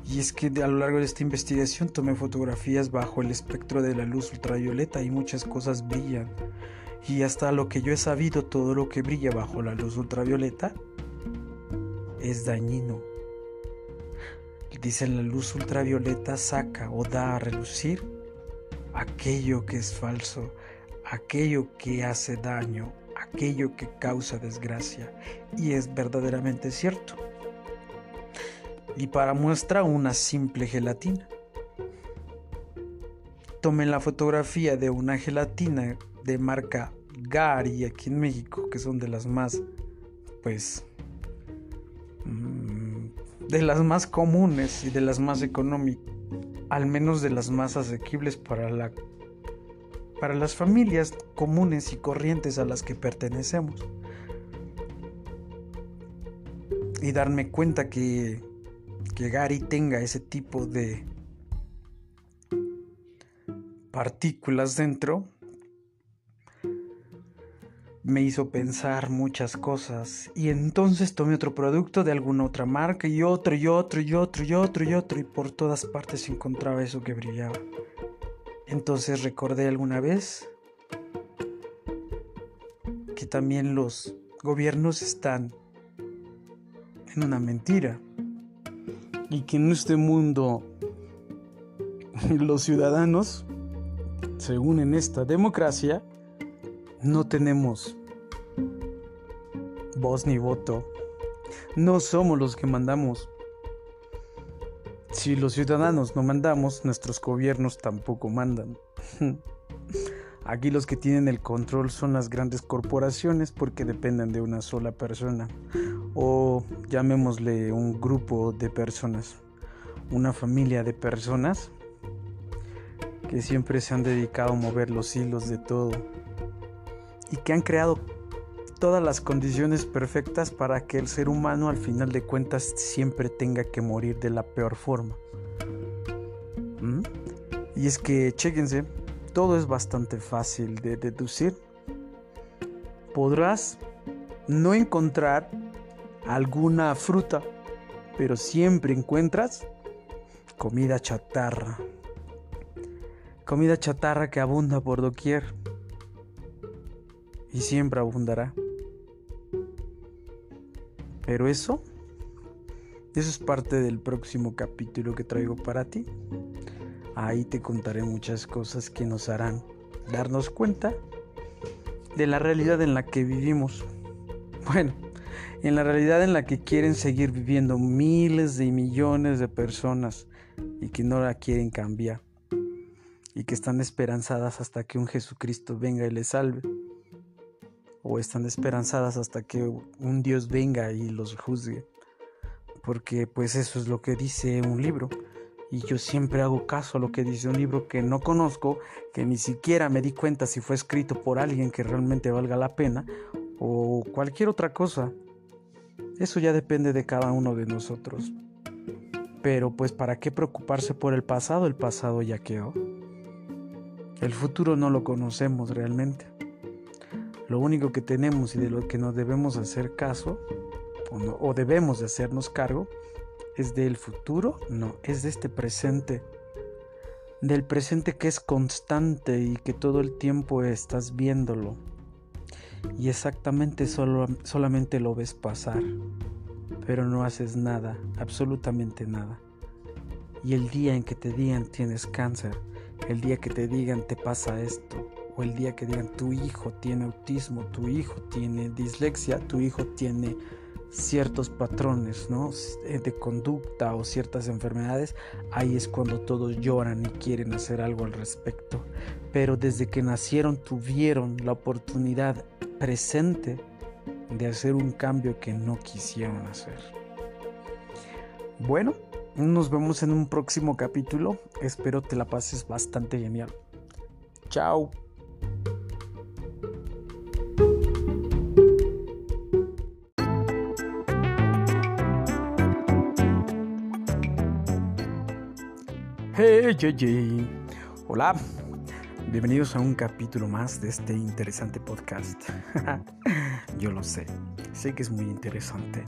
Y es que a lo largo de esta investigación tomé fotografías bajo el espectro de la luz ultravioleta y muchas cosas brillan. Y hasta lo que yo he sabido, todo lo que brilla bajo la luz ultravioleta es dañino. Dicen la luz ultravioleta saca o da a relucir aquello que es falso, aquello que hace daño, aquello que causa desgracia. Y es verdaderamente cierto. Y para muestra una simple gelatina. Tomen la fotografía de una gelatina de marca Gary aquí en México, que son de las más, pues, mm, de las más comunes y de las más económicas al menos de las más asequibles para, la, para las familias comunes y corrientes a las que pertenecemos. Y darme cuenta que, que Gary tenga ese tipo de partículas dentro me hizo pensar muchas cosas y entonces tomé otro producto de alguna otra marca y otro y otro y otro y otro y otro y por todas partes encontraba eso que brillaba. Entonces recordé alguna vez que también los gobiernos están en una mentira y que en este mundo los ciudadanos, según en esta democracia, no tenemos voz ni voto. No somos los que mandamos. Si los ciudadanos no mandamos, nuestros gobiernos tampoco mandan. (laughs) Aquí los que tienen el control son las grandes corporaciones porque dependen de una sola persona o llamémosle un grupo de personas, una familia de personas que siempre se han dedicado a mover los hilos de todo y que han creado todas las condiciones perfectas para que el ser humano al final de cuentas siempre tenga que morir de la peor forma. ¿Mm? Y es que, chéquense, todo es bastante fácil de deducir. Podrás no encontrar alguna fruta pero siempre encuentras comida chatarra. Comida chatarra que abunda por doquier y siempre abundará. Pero eso, eso es parte del próximo capítulo que traigo para ti. Ahí te contaré muchas cosas que nos harán darnos cuenta de la realidad en la que vivimos. Bueno, en la realidad en la que quieren seguir viviendo miles de millones de personas y que no la quieren cambiar y que están esperanzadas hasta que un Jesucristo venga y les salve o están esperanzadas hasta que un Dios venga y los juzgue. Porque pues eso es lo que dice un libro. Y yo siempre hago caso a lo que dice un libro que no conozco, que ni siquiera me di cuenta si fue escrito por alguien que realmente valga la pena o cualquier otra cosa. Eso ya depende de cada uno de nosotros. Pero pues para qué preocuparse por el pasado, el pasado ya quedó. El futuro no lo conocemos realmente. Lo único que tenemos y de lo que nos debemos hacer caso, o, debemos de hacernos cargo, es del futuro, no, es de este presente. Del presente que es constante y que todo el tiempo estás viéndolo. Y exactamente solo, solamente lo ves pasar, pero no haces nada, absolutamente nada. Y el día en que te digan tienes cáncer, el día que te digan te pasa esto, o el día que digan tu hijo tiene autismo, tu hijo tiene dislexia, tu hijo tiene ciertos patrones ¿no? Eh, de conducta o ciertas enfermedades, ahí es cuando todos lloran y quieren hacer algo al respecto. Pero desde que nacieron tuvieron la oportunidad presente de hacer un cambio que no quisieron hacer. Bueno, nos vemos en un próximo capítulo. Espero te la pases bastante genial. Chao. Hey, hey, Hola, bienvenidos a un capítulo más de este interesante podcast. (laughs) Yo lo sé, sé que es muy interesante.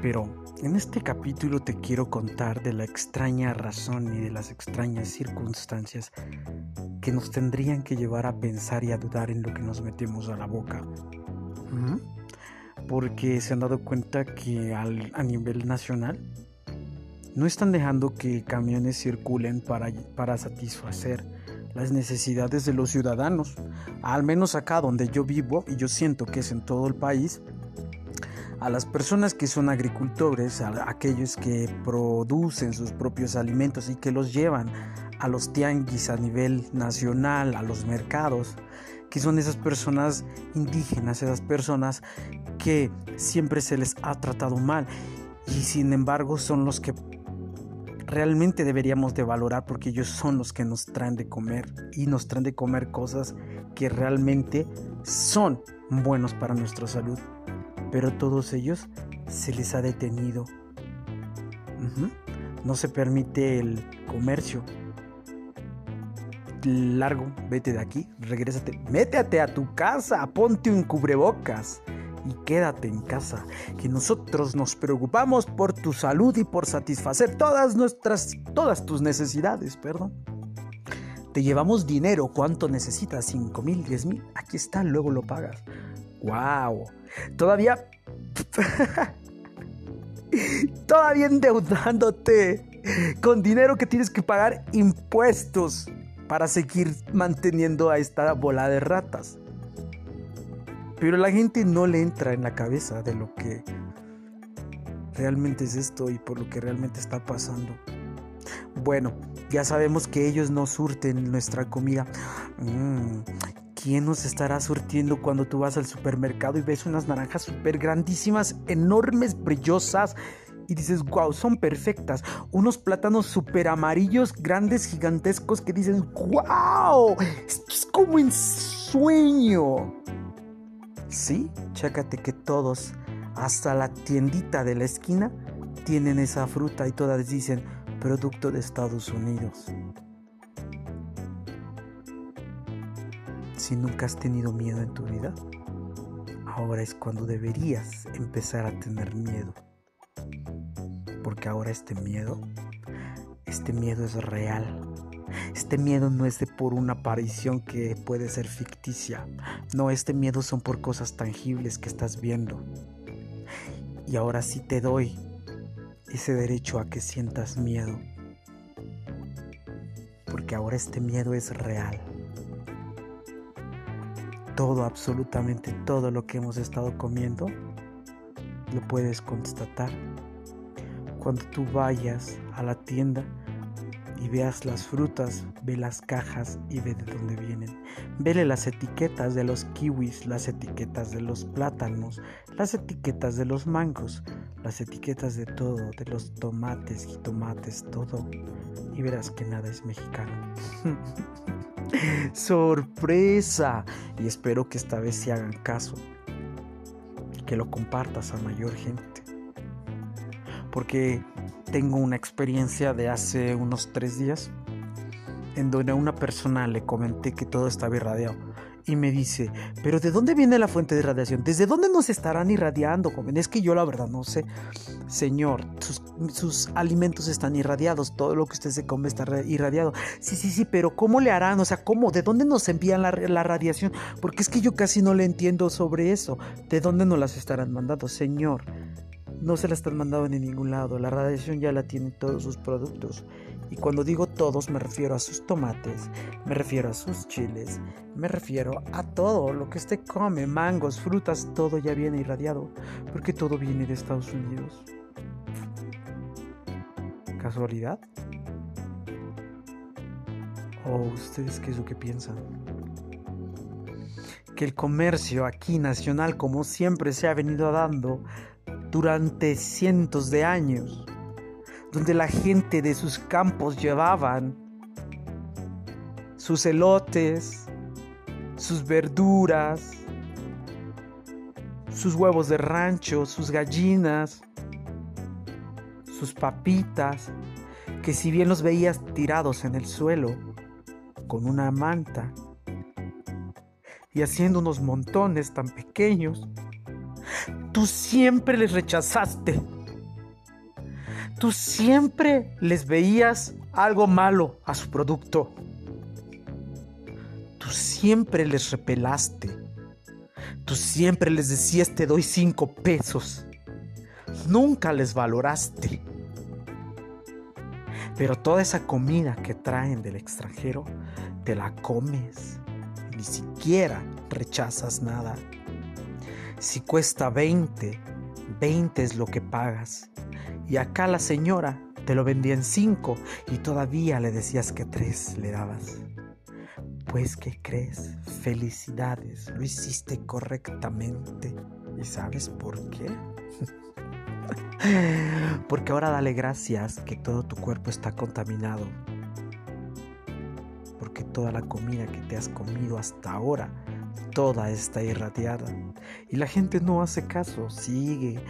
Pero en este capítulo te quiero contar de la extraña razón y de las extrañas circunstancias que nos tendrían que llevar a pensar y a dudar en lo que nos metemos a la boca. ¿Mm? Porque se han dado cuenta que a nivel nacional no están dejando que camiones circulen para, para satisfacer las necesidades de los ciudadanos. Al menos acá donde yo vivo, y yo siento que es en todo el país, a las personas que son agricultores, a aquellos que producen sus propios alimentos y que los llevan a los tianguis a nivel nacional, a los mercados, que son esas personas indígenas, esas personas que siempre se les ha tratado mal y sin embargo son los que realmente deberíamos de valorar porque ellos son los que nos traen de comer y nos traen de comer cosas que realmente son buenos para nuestra salud. Pero todos ellos se les ha detenido. No se permite el comercio. Largo, vete de aquí, regrésate, métete a tu casa, ponte un cubrebocas y quédate en casa, que nosotros nos preocupamos por tu salud y por satisfacer todas nuestras, todas tus necesidades, perdón. Te llevamos dinero, ¿cuánto necesitas? ¿5 mil, 10 mil? Aquí está, luego lo pagas. ¡Wow! Todavía... (laughs) Todavía endeudándote con dinero que tienes que pagar impuestos para seguir manteniendo a esta bola de ratas. Pero la gente no le entra en la cabeza de lo que realmente es esto y por lo que realmente está pasando. Bueno, ya sabemos que ellos no surten nuestra comida. Mm, ¿Quién nos estará surtiendo cuando tú vas al supermercado y ves unas naranjas súper grandísimas, enormes, brillosas? Y dices, wow, son perfectas. Unos plátanos súper amarillos, grandes, gigantescos, que dices, wow, esto es como en sueño. Sí, chécate que todos, hasta la tiendita de la esquina, tienen esa fruta y todas dicen producto de Estados Unidos. Si nunca has tenido miedo en tu vida, ahora es cuando deberías empezar a tener miedo. Porque ahora este miedo, este miedo es real. Este miedo no es de por una aparición que puede ser ficticia. No, este miedo son por cosas tangibles que estás viendo. Y ahora sí te doy ese derecho a que sientas miedo. Porque ahora este miedo es real. Todo, absolutamente todo lo que hemos estado comiendo, lo puedes constatar. Cuando tú vayas a la tienda, y veas las frutas, ve las cajas y ve de dónde vienen. Vele las etiquetas de los kiwis, las etiquetas de los plátanos, las etiquetas de los mangos, las etiquetas de todo, de los tomates y tomates, todo. Y verás que nada es mexicano. (laughs) ¡Sorpresa! Y espero que esta vez se hagan caso que lo compartas a mayor gente. Porque tengo una experiencia de hace unos tres días en donde a una persona le comenté que todo estaba irradiado y me dice, pero ¿de dónde viene la fuente de radiación? ¿Desde dónde nos estarán irradiando, joven? Es que yo la verdad no sé. Señor, sus, alimentos están irradiados, todo lo que usted se come está irradiado. Sí, sí, sí, pero ¿cómo le harán? O sea, ¿cómo? ¿De dónde nos envían la, la radiación? Porque es que yo casi no le entiendo sobre eso. ¿De dónde nos las estarán mandando? Señor, no se la están mandando en ningún lado. La radiación ya la tienen todos sus productos. Y cuando digo todos me refiero a sus tomates, me refiero a sus chiles, me refiero a todo lo que usted come, mangos, frutas, todo ya viene irradiado, porque todo viene de Estados Unidos. ¿Casualidad? ¿O ustedes qué es lo que piensan? Que el comercio aquí nacional, como siempre se ha venido dando, durante cientos de años, donde la gente de sus campos llevaban sus elotes, sus verduras, sus huevos de rancho, sus gallinas, sus papitas, que si bien los veías tirados en el suelo con una manta y haciendo unos montones tan pequeños, Tú siempre les rechazaste. Tú siempre les veías algo malo a su producto. Tú siempre les repelaste. Tú siempre les decías te doy cinco pesos. Nunca les valoraste. Pero toda esa comida que traen del extranjero, te la comes. Ni siquiera rechazas nada. Si cuesta 20, 20 es lo que pagas. Y acá la señora te lo vendía en 5 y todavía le decías que 3 le dabas. Pues, ¿qué crees? Felicidades, lo hiciste correctamente. ¿Y sabes por qué? (laughs) Porque ahora dale gracias que todo tu cuerpo está contaminado. Porque toda la comida que te has comido hasta ahora toda está irradiada. Y la gente no hace caso, sigue.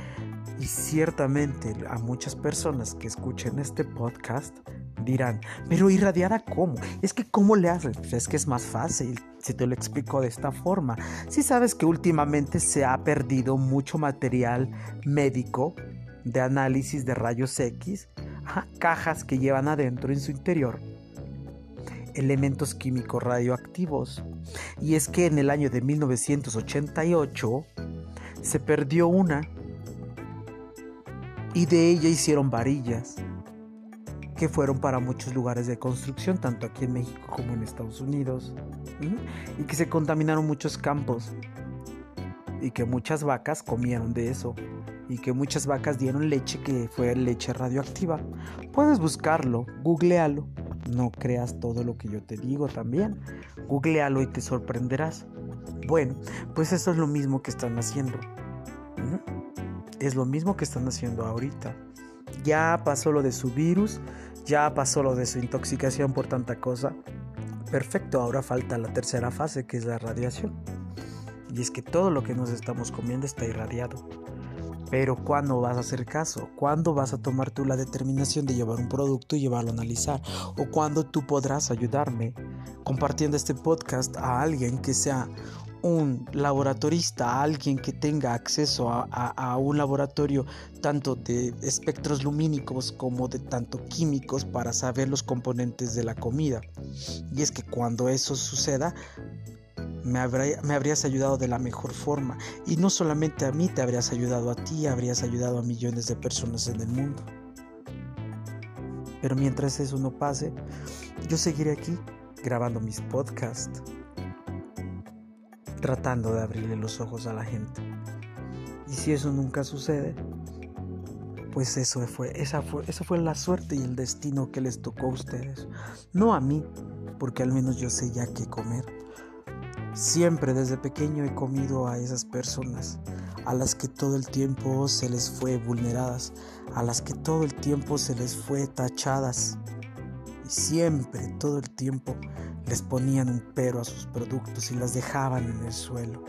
Y ciertamente a muchas personas que escuchen este podcast dirán, pero irradiada cómo? Es que cómo le haces? Pues es que es más fácil si te lo explico de esta forma. Si sabes que últimamente se ha perdido mucho material médico de análisis de rayos X, cajas que llevan adentro en su interior elementos químicos radioactivos. Y es que en el año de 1988 se perdió una y de ella hicieron varillas que fueron para muchos lugares de construcción, tanto aquí en México como en Estados Unidos, y que se contaminaron muchos campos y que muchas vacas comieron de eso y que muchas vacas dieron leche que fue leche radioactiva. Puedes buscarlo, googlealo no creas todo lo que yo te digo también. Googlealo y te sorprenderás. Bueno, pues eso es lo mismo que están haciendo. Es lo mismo que están haciendo ahorita. Ya pasó lo de su virus, ya pasó lo de su intoxicación por tanta cosa. Perfecto, ahora falta la tercera fase que es la radiación. Y es que todo lo que nos estamos comiendo está irradiado. Pero ¿cuándo vas a hacer caso? ¿Cuándo vas a tomar tú la determinación de llevar un producto y llevarlo a analizar? ¿O cuándo tú podrás ayudarme compartiendo este podcast a alguien que sea un laboratorista, alguien que tenga acceso a, un laboratorio tanto de espectros lumínicos como de tanto químicos para saber los componentes de la comida. Y es que cuando eso suceda, me, habrías ayudado de la mejor forma. Y no solamente a mí, te habrías ayudado a ti, habrías ayudado a millones de personas en el mundo. Pero mientras eso no pase, yo seguiré aquí grabando mis podcasts tratando de abrirle los ojos a la gente. Y si eso nunca sucede, pues eso fue, esa fue, fue la suerte y el destino que les tocó a ustedes. No a mí, porque al menos yo sé ya qué comer. Siempre desde pequeño he comido a esas personas, a las que todo el tiempo se les fue vulneradas, a las que todo el tiempo se les fue tachadas. Y siempre, todo el tiempo, les ponían un pero a sus productos y las dejaban en el suelo.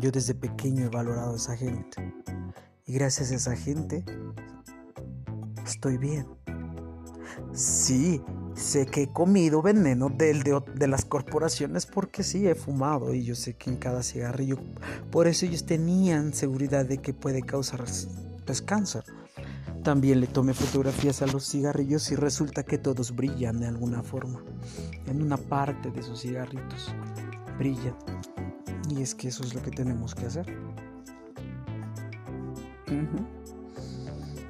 Yo desde pequeño he valorado a esa gente y gracias a esa gente estoy bien. Sí, sé que he comido veneno del de, de, las corporaciones porque sí he fumado y yo sé que en cada cigarrillo, por eso ellos tenían seguridad de que puede causar pues, cáncer. También le tomé fotografías a los cigarrillos y resulta que todos brillan de alguna forma. En una parte de esos cigarritos brillan. Y es que eso es lo que tenemos que hacer.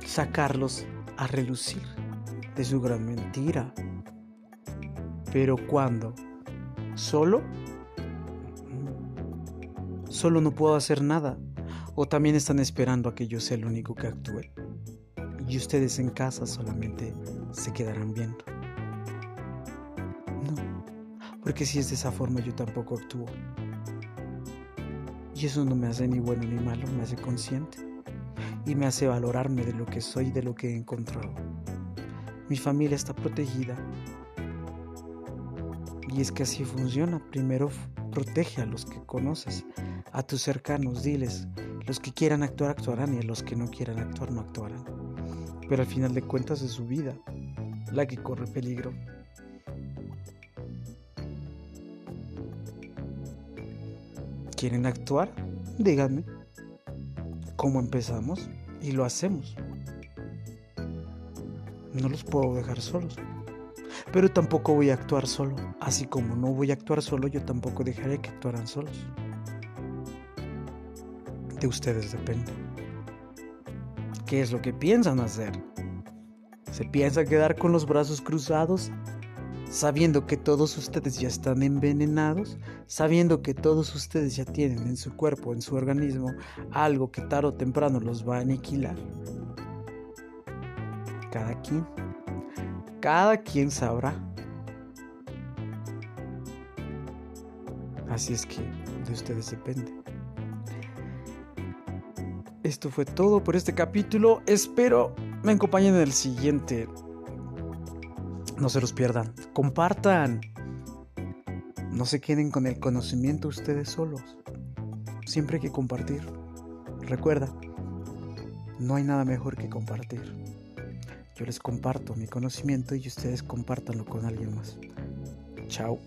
Sacarlos a relucir de su gran mentira. Pero cuando solo, solo no puedo hacer nada. O también están esperando a que yo sea el único que actúe y ustedes en casa solamente se quedarán viendo. No, porque si es de esa forma yo tampoco actúo. Y eso no me hace ni bueno ni malo, me hace consciente y me hace valorarme de lo que soy y de lo que he encontrado. Mi familia está protegida. Y es que así funciona. Primero protege a los que conoces, a tus cercanos, diles, los que quieran actuar actuarán y a los que no quieran actuar no actuarán pero al final de cuentas es su vida la que corre peligro. ¿Quieren actuar? Díganme. ¿Cómo empezamos? Y lo hacemos. No los puedo dejar solos. Pero tampoco voy a actuar solo. Así como no voy a actuar solo, yo tampoco dejaré que actuaran solos. De ustedes depende. ¿Qué es lo que piensan hacer? ¿Se piensa quedar con los brazos cruzados? Sabiendo que todos ustedes ya están envenenados, sabiendo que todos ustedes ya tienen en su cuerpo, en su organismo, algo que tarde o temprano los va a aniquilar. Cada quien, cada quien sabrá. Así es que de ustedes depende. Esto fue todo por este capítulo. Espero me acompañen en el siguiente. No se los pierdan. Compartan. No se queden con el conocimiento ustedes solos. Siempre hay que compartir. Recuerda, no hay nada mejor que compartir. Yo les comparto mi conocimiento y ustedes compártanlo con alguien más. Chao.